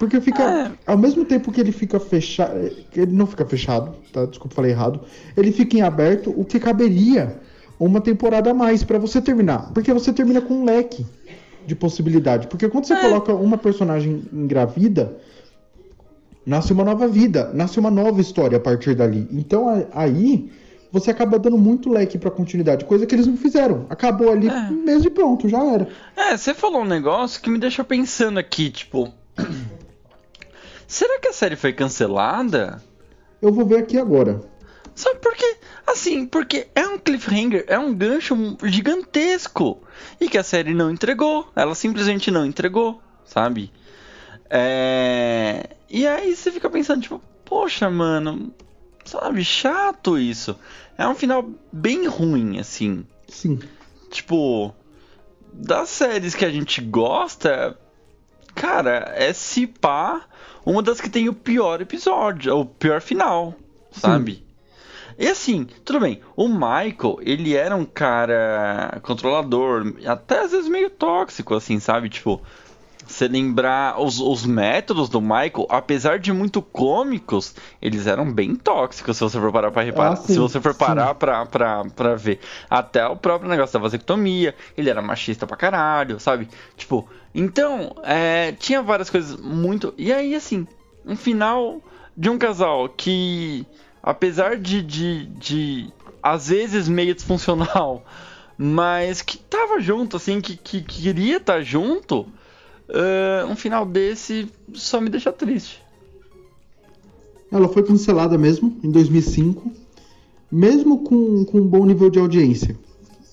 Porque fica. É. Ao mesmo tempo que ele fica fechado. Ele não fica fechado, tá? Desculpa, falei errado. Ele fica em aberto, o que caberia uma temporada a mais para você terminar. Porque você termina com um leque de possibilidade. Porque quando você é. coloca uma personagem engravida, nasce uma nova vida, nasce uma nova história a partir dali. Então aí você acaba dando muito leque pra continuidade, coisa que eles não fizeram. Acabou ali é. mesmo e pronto, já era. É, você falou um negócio que me deixou pensando aqui, tipo. Será que a série foi cancelada? Eu vou ver aqui agora. Sabe por quê? Assim, porque é um cliffhanger, é um gancho gigantesco. E que a série não entregou. Ela simplesmente não entregou, sabe? É... E aí você fica pensando, tipo, poxa, mano, sabe, chato isso. É um final bem ruim, assim. Sim. Tipo, das séries que a gente gosta, cara, é se pá uma das que tem o pior episódio, o pior final, sabe? Sim. E assim, tudo bem, o Michael, ele era um cara controlador, até às vezes meio tóxico, assim, sabe? Tipo, você lembrar os, os métodos do Michael, apesar de muito cômicos, eles eram bem tóxicos, se você for parar pra reparar. Ah, sim, se você for parar pra, pra, pra ver. Até o próprio negócio da vasectomia, ele era machista pra caralho, sabe? Tipo, então, é, tinha várias coisas muito. E aí, assim, um final de um casal que, apesar de, de, de às vezes meio disfuncional, mas que tava junto, assim, que, que, que queria estar tá junto uh, um final desse só me deixa triste. Ela foi cancelada mesmo, em 2005, mesmo com, com um bom nível de audiência.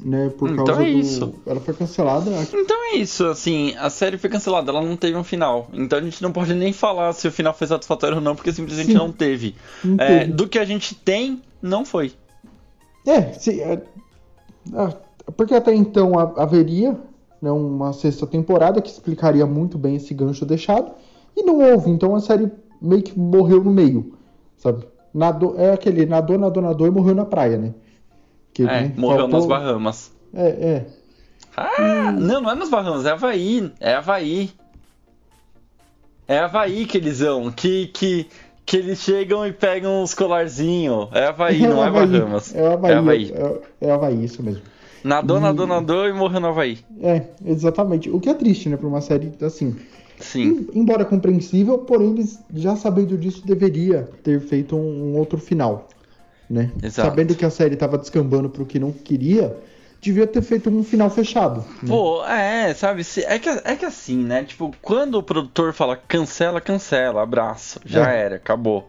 Né, por então causa é do... isso. Ela foi cancelada. Então é isso, assim, a série foi cancelada, ela não teve um final. Então a gente não pode nem falar se o final foi satisfatório ou não, porque simplesmente Sim. não teve. Não é, teve. do que a gente tem, não foi. É, se, é, é porque até então haveria né, uma sexta temporada que explicaria muito bem esse gancho deixado. E não houve, então a série meio que morreu no meio, sabe? Nadou, é aquele nadou, nadou, nadou e morreu na praia, né? Que, é, né, morreu faltou... nas Bahamas. É, é. Ah, hum. não, não é nas Bahamas, é Havaí. É Havaí. É Havaí que eles vão, que, que, que eles chegam e pegam os colarzinhos. É Havaí, é não Havaí. é Bahamas. É Havaí, é Havaí. É, é Havaí, isso mesmo. Nadou, e... nadou, nadou e morreu no Havaí. É, exatamente. O que é triste, né, pra uma série assim. Sim. Embora compreensível, porém eles, já sabendo disso, deveria ter feito um, um outro final. Né? Exato. Sabendo que a série tava descambando pro que não queria, devia ter feito um final fechado. Né? Pô, é, sabe? É que, é que assim, né? Tipo, quando o produtor fala cancela, cancela, abraço, já é. era, acabou.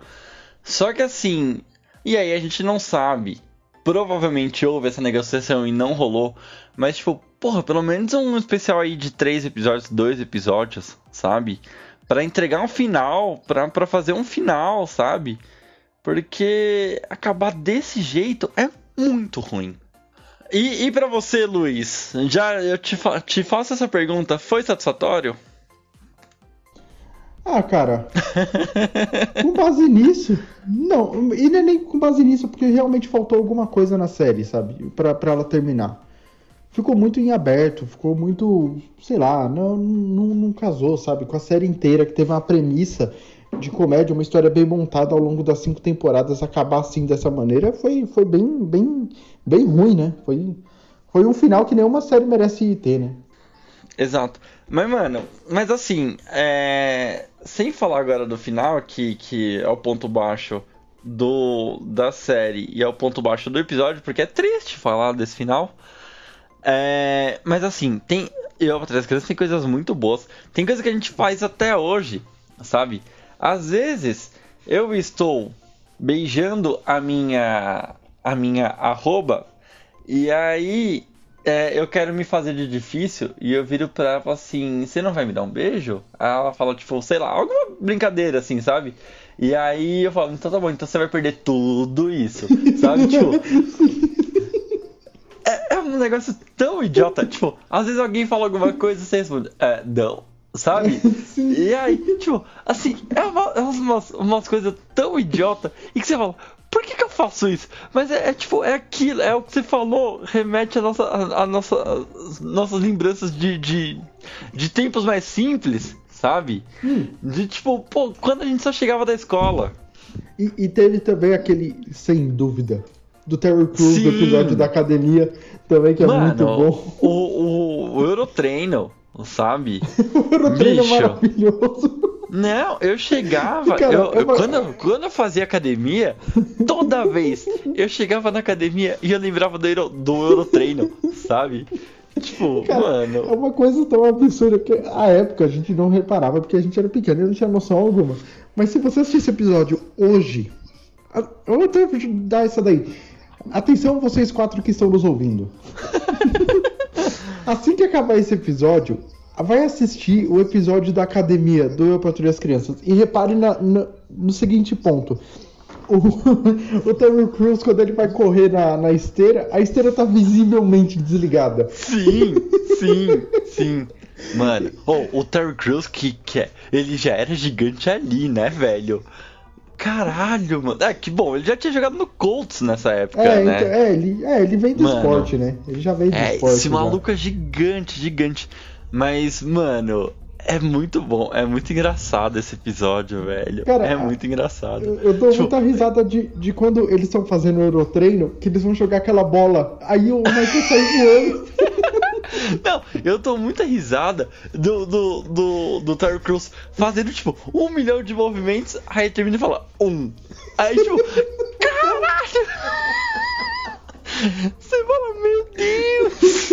Só que assim, e aí a gente não sabe provavelmente houve essa negociação e não rolou. Mas, tipo, porra, pelo menos um especial aí de três episódios, dois episódios, sabe? para entregar um final, pra, fazer um final, sabe? Porque acabar desse jeito é muito ruim. E, e para você, Luiz, já eu te, fa te faço essa pergunta: foi satisfatório? Ah, cara, com base nisso, não, e é nem com base nisso, porque realmente faltou alguma coisa na série, sabe, pra, pra ela terminar. Ficou muito em aberto, ficou muito, sei lá, não, não, não casou, sabe, com a série inteira, que teve uma premissa de comédia, uma história bem montada ao longo das cinco temporadas, acabar assim dessa maneira, foi, foi bem, bem, bem ruim, né? Foi, foi um final que nenhuma série merece ter, né? Exato. Mas, mano, mas assim, é... sem falar agora do final, que, que é o ponto baixo do da série e é o ponto baixo do episódio, porque é triste falar desse final. É... Mas assim, tem. Eu, Três Crianças, tem coisas muito boas. Tem coisa que a gente faz até hoje, sabe? Às vezes eu estou beijando a minha a minha arroba e aí é, eu quero me fazer de difícil e eu viro pra ela e falo assim, você não vai me dar um beijo? Aí ela fala, tipo, sei lá, alguma brincadeira assim, sabe? E aí eu falo, então tá bom, então você vai perder tudo isso, sabe? tipo. É, é um negócio tão idiota, tipo, às vezes alguém fala alguma coisa e você responde, é, não, sabe? Sim. E aí, tipo, assim, é, uma- é umas, umas coisas tão idiota e que você fala, por que, que eu faço isso? Mas é, é, tipo, é aquilo, é o que você falou, remete a, nossa, a, nossa, as nossas lembranças de, de, de tempos mais simples, sabe? Hum. De tipo, pô, quando a gente só chegava da escola. E, e teve também aquele, sem dúvida, do Terry Crews, do episódio da academia, também que é muito bom. o, o, o Eurotreino, sabe? O Eurotreino é maravilhoso. Não, eu chegava. Cara, eu- eu- quando, eu- quando eu fazia academia, toda vez eu chegava na academia e eu lembrava do, Euro, do Eurotreino, sabe? Tipo, Cara, mano. É uma coisa tão absurda que a época a gente não reparava porque a gente era pequeno e não tinha noção alguma. Mas se você assistir esse episódio hoje, eu vou até dar essa daí. Atenção, vocês quatro que estão nos ouvindo. assim que acabar esse episódio, vai assistir o episódio da academia do Eu Patrulho as Crianças. E repare na- na- no seguinte ponto. O, o Terry Crews, quando ele vai correr na, na esteira, a esteira tá visivelmente desligada. Sim, sim, sim. Mano, oh, o Terry Crews, que, que é, ele já era gigante ali, né, velho? Caralho, mano. Ah, que bom, ele já tinha jogado no Colts nessa época, É, né? então, é, ele, é, ele vem do Mano. esporte, né? Ele já veio do É, esporte. esse já. maluco é gigante, gigante. Mas, mano, é muito bom, é muito engraçado esse episódio, velho. Cara, é muito engraçado. Eu, eu dou Tipo, muita risada de, de quando eles estão fazendo o Eurotreino, que eles vão jogar aquela bola, aí o Michael sai voando. Não, eu tô muita risada do, do, do, do Terry Crews fazendo, tipo, um milhão de movimentos, aí termina e fala, um. Aí, tipo, caralho! Você fala, meu Deus!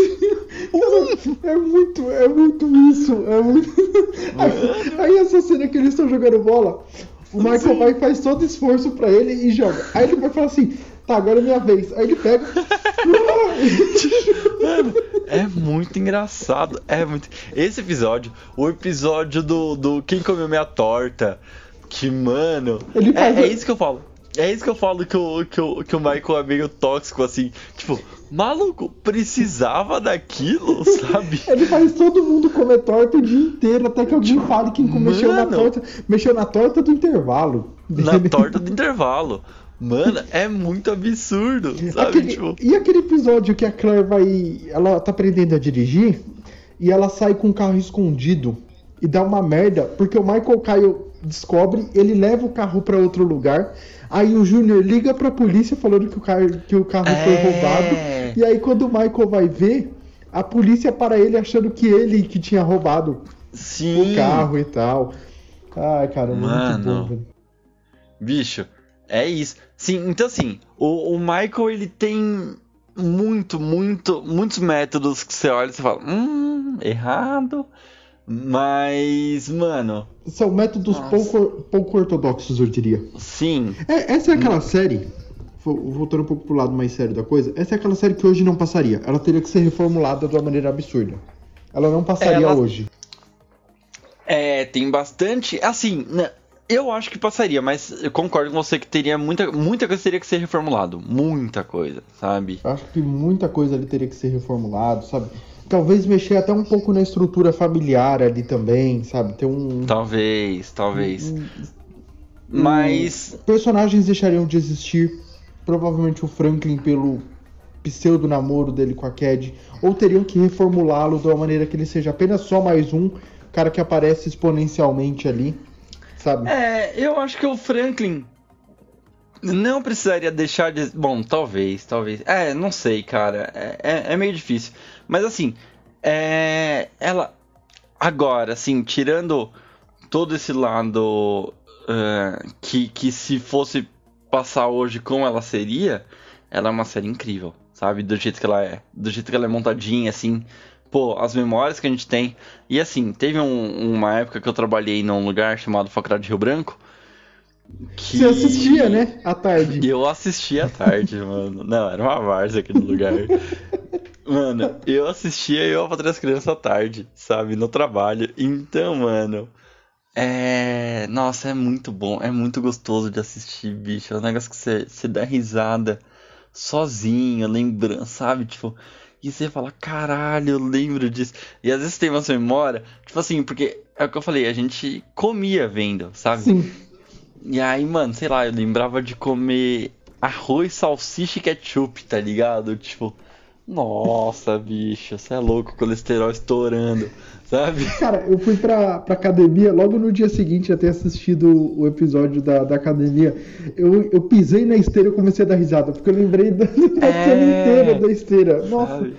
Cara, é muito, é muito isso. É muito... Aí, aí essa cena que eles estão jogando bola, o Michael Sim. vai e faz todo esforço pra ele e joga. Aí ele vai falar assim, tá, agora é minha vez. Aí ele pega. Mano, é muito engraçado. É muito. Esse episódio, o episódio do, do Quem Comeu Minha Torta. Que, mano. É, é isso que eu falo. É isso que eu falo que o, que, o, que o Michael é meio tóxico, assim. Tipo, maluco, precisava daquilo, sabe? Ele faz todo mundo comer torta o dia inteiro, até que alguém fale que mexeu na torta. Mexeu na torta do intervalo. Na torta do intervalo. Mano, é muito absurdo, sabe? Aquele- Tipo, E aquele episódio que a Claire vai. Ela tá aprendendo a dirigir e ela sai com o carro escondido e dá uma merda, porque o Michael Caio descobre, ele leva o carro pra outro lugar. Aí o Júnior liga pra polícia falando que o carro, que o carro foi É. roubado. E aí quando o Michael vai ver, a polícia para ele achando que ele que tinha roubado sim. o carro e tal. Ai, cara, muito Mano. bom, velho. Bicho, é isso. Sim, então assim, o, o Michael ele tem muito, muito, muitos métodos que você olha e você fala, hum, errado. Mas, mano, São métodos Nossa. pouco, pouco ortodoxos, eu diria. sim. É, essa é aquela série, vo- voltando um pouco pro lado mais sério da coisa, essa é aquela série que hoje não passaria. Ela teria que ser reformulada de uma maneira absurda. Ela não passaria Ela- hoje. É, tem bastante. Assim, né, eu acho que passaria, mas eu concordo com você que teria muita, muita coisa teria que ser reformulado. Muita coisa, sabe? Acho que muita coisa ali teria que ser reformulado, sabe? Talvez mexer até um pouco na estrutura familiar ali também, sabe? Ter um. Talvez, talvez. um- Mas. Personagens deixariam de existir. Provavelmente o Franklin pelo pseudo namoro dele com a Cad. Ou teriam que reformulá-lo de uma maneira que ele seja apenas só mais um cara que aparece exponencialmente ali. Sabe? É, eu acho que o Franklin não precisaria deixar de. Bom, talvez, talvez. É, não sei, cara. É, é- é meio difícil. Mas assim, é. Ela. Agora, assim, tirando todo esse lado ah, que, que se fosse passar hoje como ela seria, ela é uma série incrível, sabe? Do jeito que ela é. Do jeito que ela é montadinha, assim. Pô, as memórias que a gente tem. E assim, teve um- uma época que eu trabalhei num lugar chamado Faculdade Rio Branco. Que... Você assistia, né? À tarde. Eu assisti à tarde, mano. Não, era uma várzea aquele lugar. Mano, eu assistia eu a Patrulha das Crianças à tarde, sabe? No trabalho. Então, mano. É. Nossa, é muito bom. É muito gostoso de assistir, bicho. É um negócio que você, você dá risada sozinho, lembrando, sabe? Tipo. E você fala, caralho, eu lembro disso. E às vezes tem uma memória, tipo assim, porque é o que eu falei, a gente comia vendo, sabe? Sim. E aí, mano, sei lá, eu lembrava de comer arroz, salsicha e ketchup, tá ligado? Tipo, nossa, bicho, você é louco, colesterol estourando, sabe? Cara, eu fui pra, pra academia logo no dia seguinte a ter assistido o episódio da, da academia. Eu, eu pisei na esteira e comecei a dar risada, porque eu lembrei da, da É, cena inteira da esteira. Nossa. sabe?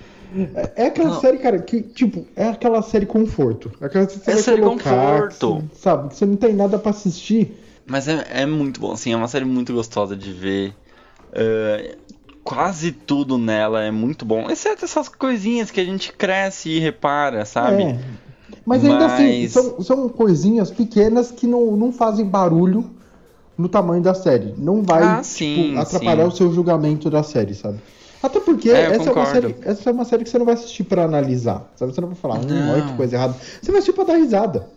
É é aquela Não. série, cara, que, tipo, é aquela série conforto. Aquela que você É série colocar, conforto. que sabe? Que você não tem nada pra assistir. Mas é, é muito bom, assim, é uma série muito gostosa de ver. É, quase tudo nela é muito bom, exceto essas coisinhas que a gente cresce e repara, sabe? É. Mas ainda assim, Mas- são, são coisinhas pequenas que não, não fazem barulho no tamanho da série. Não vai Ah, tipo, sim, atrapalhar sim. o seu julgamento da série, sabe? Até porque É, essa, é uma série, essa é uma série que você não vai assistir pra analisar. Sabe? Você não vai falar, hum, olha que coisa errada. Você vai assistir pra dar risada.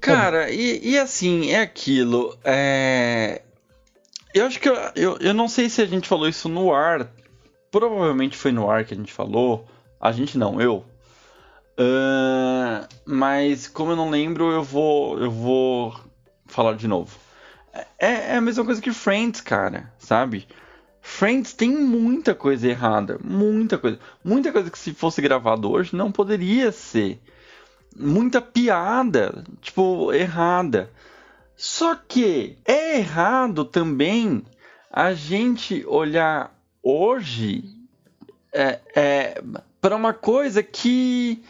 Cara, e, e assim, é aquilo. É... Eu acho que eu, eu, eu não sei se a gente falou isso no ar. Provavelmente foi no ar que a gente falou. A gente não, eu. Ahn, mas como eu não lembro, eu vou. Eu vou falar de novo. É, é a mesma coisa que Friends, cara, sabe? Friends tem muita coisa errada. Muita coisa. Muita coisa que se fosse gravado hoje não poderia ser muita piada, tipo, errada. Só que é errado também a gente olhar hoje é, é, para uma coisa que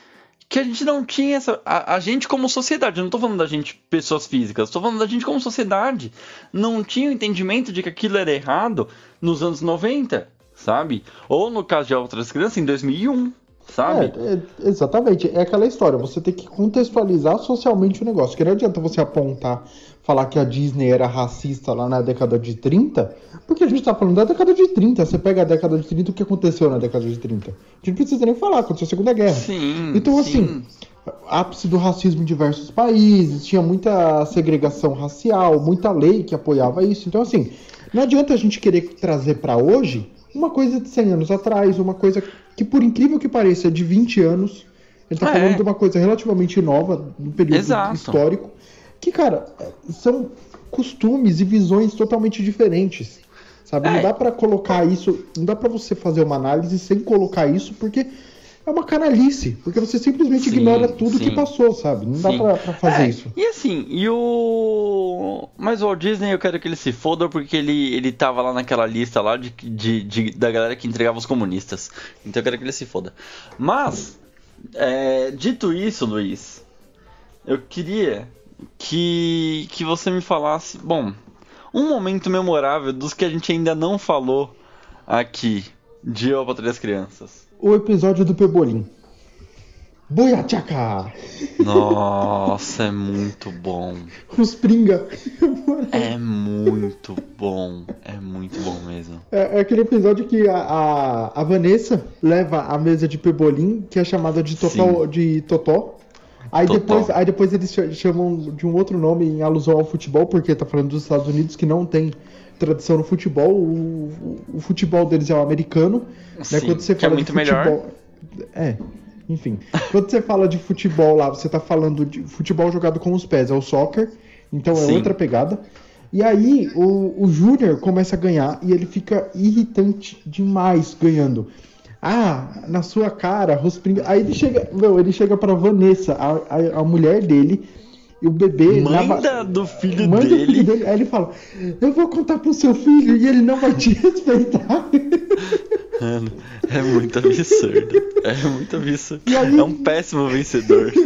que a gente não tinha essa. A, a gente, como sociedade, não tô falando da gente, pessoas físicas, tô falando da gente como sociedade, não tinha o entendimento de que aquilo era errado nos anos 90, sabe? Ou no caso de outras crianças, em 2001, sabe? É, é, exatamente. É aquela história. Você tem que contextualizar socialmente o negócio. Que não adianta você apontar, falar que a Disney era racista lá na década de 30, porque a gente tá falando da década de 30. Você pega a década de 30, o que aconteceu na década de 30? A gente não precisa nem falar, aconteceu a Segunda Guerra. Sim. Então, sim. assim, ápice do racismo em diversos países, tinha muita segregação racial, muita lei que apoiava isso. Então, assim, não adianta a gente querer trazer pra hoje uma coisa de 100 anos atrás, uma coisa que, por incrível que pareça, é de 20 anos. A gente tá É. falando de uma coisa relativamente nova, no período Exato. histórico, que, cara, são costumes e visões totalmente diferentes. Sabe? É. Não dá pra colocar isso, não dá pra você fazer uma análise sem colocar isso, porque é uma canalice, porque você simplesmente Sim, ignora tudo sim. que passou, sabe? Não dá Sim. pra, pra fazer É, isso. E assim, e o. Mas o Walt Disney eu quero que ele se foda porque ele, ele tava lá naquela lista lá de, de, de- da galera que entregava os comunistas. Então eu quero que ele se foda. Mas, é, dito isso, Luiz, eu queria que, que você me falasse. Bom, um momento memorável dos que a gente ainda não falou aqui de Eu para as Crianças. O episódio do Pebolim. Boiachaca! Nossa, é muito bom. Os Pringa. É muito bom. É muito bom mesmo. É, é aquele episódio que a, a, a Vanessa leva a mesa de Pebolim, que é chamada de Totó. De Totó. Aí Totó. depois, aí depois eles ch- chamam de um outro nome em alusão ao futebol, porque tá falando dos Estados Unidos que não tem tradição no futebol. O, o- o futebol deles é o americano. Né? Sim, Quando você que é fala muito de futebol, melhor. É, enfim. Quando você fala de futebol lá, você tá falando de futebol jogado com os pés, é o soccer. Então é Sim. outra pegada. E aí o, o Júnior começa a ganhar e ele fica irritante demais ganhando. Ah, na sua cara, Rospringa. Aí ele chega, meu, ele chega pra Vanessa, a, a, a mulher dele, e o bebê. Mãe da- do filho mãe do dele. filho dele. Aí ele fala: Eu vou contar pro seu filho e ele não vai te respeitar. Mano, é muito absurdo. É muito absurdo. Aí- É um péssimo vencedor.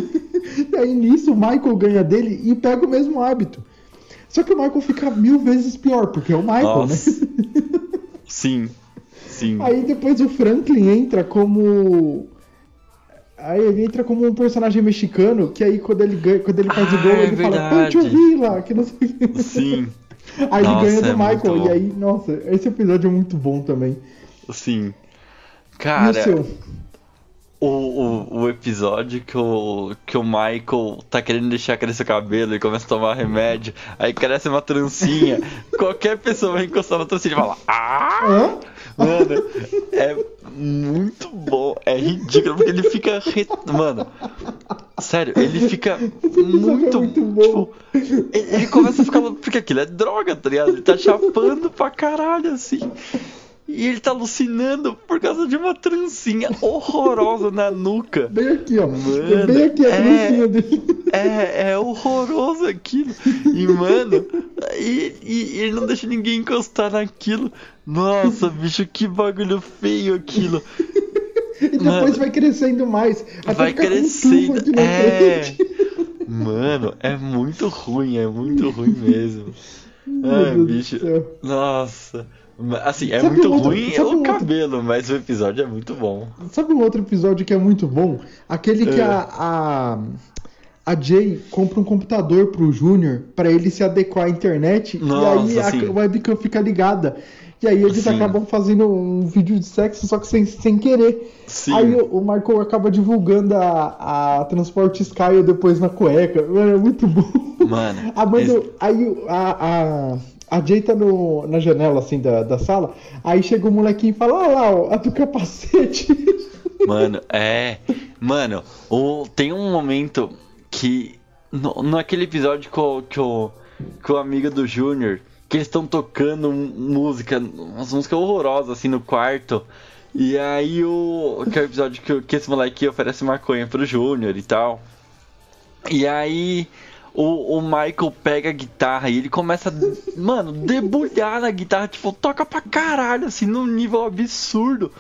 E aí nisso o Michael ganha dele e pega o mesmo hábito. Só que o Michael fica mil vezes pior, porque é o Michael, Nossa. né? Sim. Sim. Aí depois o Franklin entra como. Aí ele entra como um personagem mexicano, que aí quando ele ganha, quando ele faz o Ah, gol, é ele fala, verdade. Pancho Villa, que não sei o que. Sim. Aí Nossa, ele ganha do é Michael. E aí, nossa, esse episódio é muito bom também. Sim. o Cara, o, o, o, episódio que o, que o Michael tá querendo deixar crescer o cabelo e começa a tomar remédio, aí cresce uma trancinha. Qualquer pessoa vai encostar na trancinha e fala: Ah! Mano, é muito bom. É ridículo, porque ele fica. Re... Mano, sério, ele fica muito. muito bom. Tipo, ele começa a ficar. Porque aquilo é droga, tá ligado? Ele tá chapando pra caralho, assim. E ele tá alucinando por causa de uma trancinha horrorosa na nuca. Bem aqui, ó. Mano, bem aqui a é, trancinha dele. É, é horroroso aquilo. E, mano, e, e, ele não deixa ninguém encostar naquilo. Nossa, bicho, que bagulho feio aquilo. E depois mano, vai crescendo mais. vai crescendo. É. Mano, é muito ruim, é muito ruim mesmo. Ai, bicho. Nossa. Assim, é sabe muito outro, ruim o um cabelo, outro... mas o episódio é muito bom. Sabe um outro episódio que é muito bom? Aquele que é. a, a, a Jay compra um computador pro Júnior para ele se adequar à internet Nossa, e aí a webcam fica ligada. E aí eles sim. acabam fazendo um vídeo de sexo, só que sem, sem querer. Sim. Aí o, o Michael acaba divulgando a, a Transporte Sky depois na cueca. É muito bom. Mano. A mãe esse... do, aí a, a a Jay tá no, na janela, assim, da, da sala. Aí chega o um molequinho e fala: Olha lá, a do capacete. Mano, é. Mano, o, tem um momento que. No, naquele episódio que o, que o, o amigo do Júnior. Que eles estão tocando música, umas músicas horrorosas assim no quarto. E aí o. Que é o episódio que, que esse moleque oferece maconha pro Júnior e tal. E aí o, o Michael pega a guitarra e ele começa, a, mano, debulhar na guitarra, tipo, toca pra caralho, assim, num nível absurdo.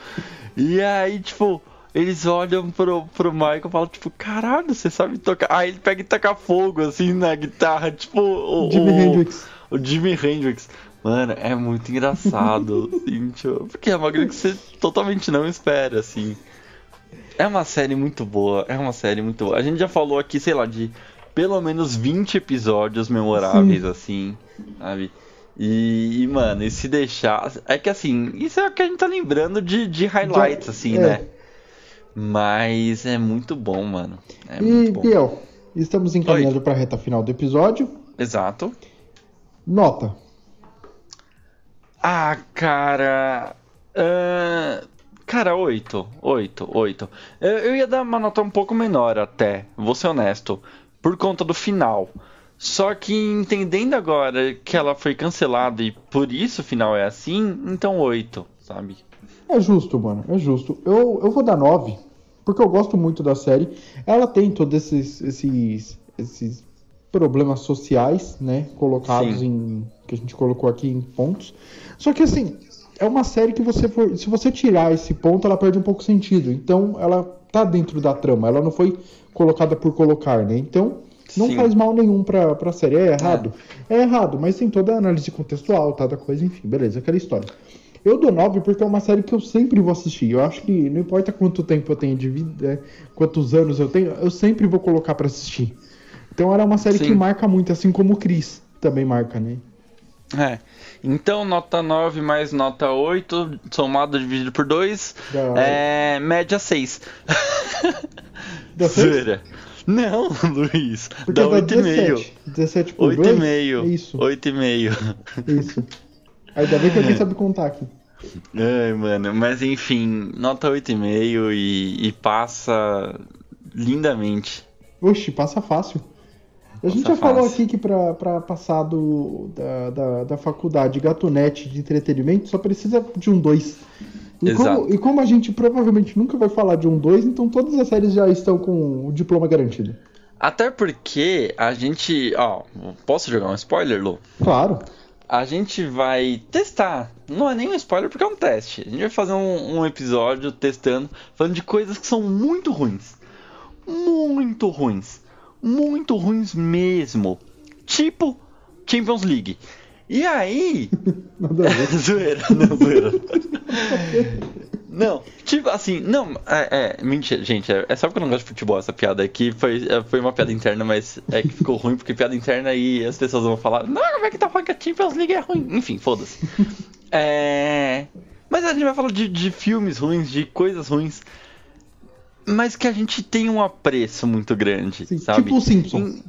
E aí, tipo, eles olham pro, pro Michael e falam, tipo, caralho, você sabe tocar. Aí ele pega e taca fogo, assim, na guitarra, tipo, o. Jimi o, Hendrix. O Jimi Hendrix. Mano, é muito engraçado, assim, tipo, porque é uma coisa que você totalmente não espera, assim. É uma série muito boa, é uma série muito boa. A gente já falou aqui, sei lá, de pelo menos 20 episódios memoráveis, Sim. assim, sabe? E, e, mano, e se deixar. É que assim, isso é o que a gente tá lembrando de, de highlights, assim, é. né? Mas é muito bom, mano. É e, Biel, estamos encaminhando para a reta final do episódio. Exato. Nota. Ah, cara. Uh, cara, 8. 8, 8. Eu, eu ia dar uma nota um pouco menor até, vou ser honesto por conta do final. Só que entendendo agora que ela foi cancelada e por isso o final é assim, então 8, sabe? É justo, mano, é justo. Eu, eu vou dar 9, porque eu gosto muito da série. Ela tem todos esses, esses, esses problemas sociais, né? Colocados Sim. em. que a gente colocou aqui em pontos. Só que assim, é uma série que você for. Se você tirar esse ponto, ela perde um pouco sentido. Então ela tá dentro da trama. Ela não foi colocada por colocar, né? Então, não Sim. faz mal nenhum pra, pra série. É errado? É. é errado, mas tem toda a análise contextual, tá? Da coisa, enfim, beleza, aquela história. Eu dou 9 porque é uma série que eu sempre vou assistir. Eu acho que não importa quanto tempo eu tenho de vida, é, quantos anos eu tenho, eu sempre vou colocar para assistir. Então era uma série Sim. que marca muito, assim como o Chris também marca, né? É. Então, nota 9 mais nota 8, somado dividido por 2, é média 6. Dá 6? Não, Luiz. Porque dá 8,5. 17 por 8,5. Isso. 8,5. Isso. Ainda bem que alguém sabe contar aqui. Ai, mano, mas enfim, nota 8,5 e, e passa lindamente. Oxi, passa fácil. A gente já falou aqui que para passar do, da, da, da faculdade gatunete de entretenimento só precisa de um 2. E como, e como a gente provavelmente nunca vai falar de um 2, então todas as séries já estão com o diploma garantido. Até porque a gente. Ó, posso jogar um spoiler, Lu? Claro. A gente vai testar. Não é nem um spoiler porque é um teste. A gente vai fazer um, um episódio testando, falando de coisas que são muito ruins. Muito ruins muito ruins mesmo. Tipo Champions League. E aí. zoeira, não, zoeira. não, tipo assim, não, é, é mentira, gente, é, é, só porque eu não gosto de futebol essa piada aqui. Foi, é, foi uma piada interna, mas é que ficou ruim porque piada interna e as pessoas vão falar, não, como é que tá falando que a Champions League é ruim? Enfim, foda-se. é. Mas a gente vai falar de, de filmes ruins, de coisas ruins. Mas que a gente tem um apreço muito grande, Sim, sabe? Tipo Simpsons. Em,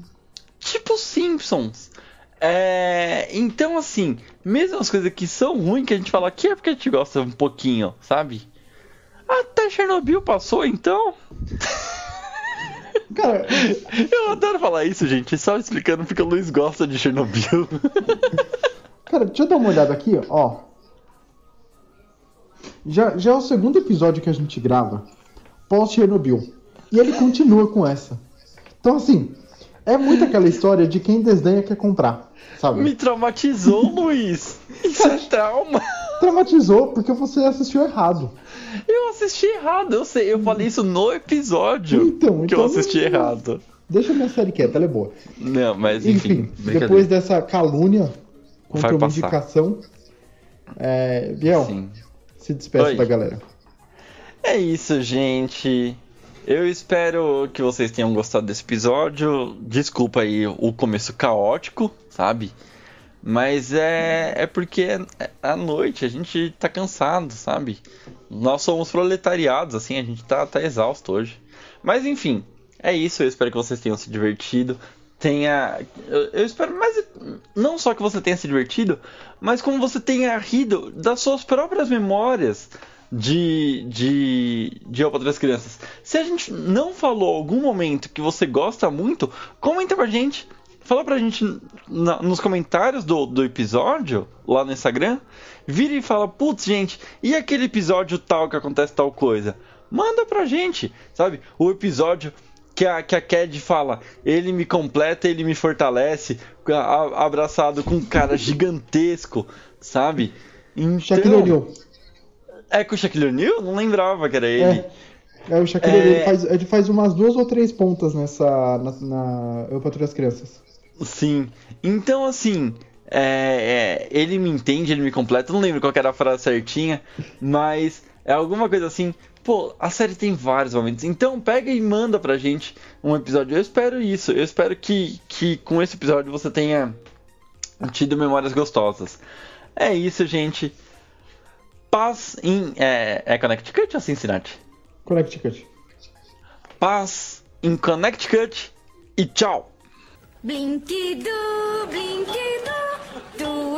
tipo Simpsons. É, então, assim, mesmo as coisas que são ruins, que a gente fala aqui é porque a gente gosta um pouquinho, sabe? Até Chernobyl passou, então. Cara, eu adoro falar isso, gente. Só explicando porque o Luiz gosta de Chernobyl. Cara, deixa eu dar uma olhada aqui, ó. Já, já é o segundo episódio que a gente grava pós-Chernobyl. E ele continua com essa. Então, assim, é muito aquela história de quem desdenha quer comprar, sabe? Me traumatizou, Luiz. Isso é trauma. Traumatizou porque você assistiu errado. Eu assisti errado, eu sei. Eu falei isso no episódio então, que então, eu assisti errado. Deixa minha série quieta, ela é boa. Não, mas enfim. enfim depois dessa calúnia contra uma indicação, é, Biel, Sim. se despeça da galera. É isso, gente. Eu espero que vocês tenham gostado desse episódio. Desculpa aí o começo caótico, sabe? Mas é, é porque é à noite, a gente tá cansado, sabe? Nós somos proletariados, assim, a gente tá, tá exausto hoje. Mas enfim, é isso. Eu espero que vocês tenham se divertido. Tenha. Eu, eu espero mais. Não só que você tenha se divertido, mas como você tenha rido das suas próprias memórias de, de, de Eu para as Crianças. Se a gente não falou algum momento que você gosta muito, comenta pra gente. Fala pra gente na, nos comentários do, do episódio, lá no Instagram. Vira e fala, putz, gente, e aquele episódio tal que acontece tal coisa? Manda pra gente, sabe? O episódio que a, que a Cad fala, ele me completa, ele me fortalece, a, abraçado com um cara gigantesco, sabe? Então, é com o Shaquille O'Neal? Não lembrava que era ele. É, é o Shaquille. É... Ele, faz, ele faz umas duas ou três pontas nessa. Na, na Eu Patrulho as Crianças. Sim. Então, assim. É, é, ele me entende, ele me completa. Não lembro qual era a frase certinha, mas é alguma coisa assim. Pô, a série tem vários momentos. Então pega e manda pra gente um episódio. Eu espero isso. Eu espero que, que com esse episódio você tenha tido memórias gostosas. É isso, gente. Paz em. É, é Connecticut ou Cincinnati? Connecticut. Paz em Connecticut e tchau! Blinky do, blinky do, do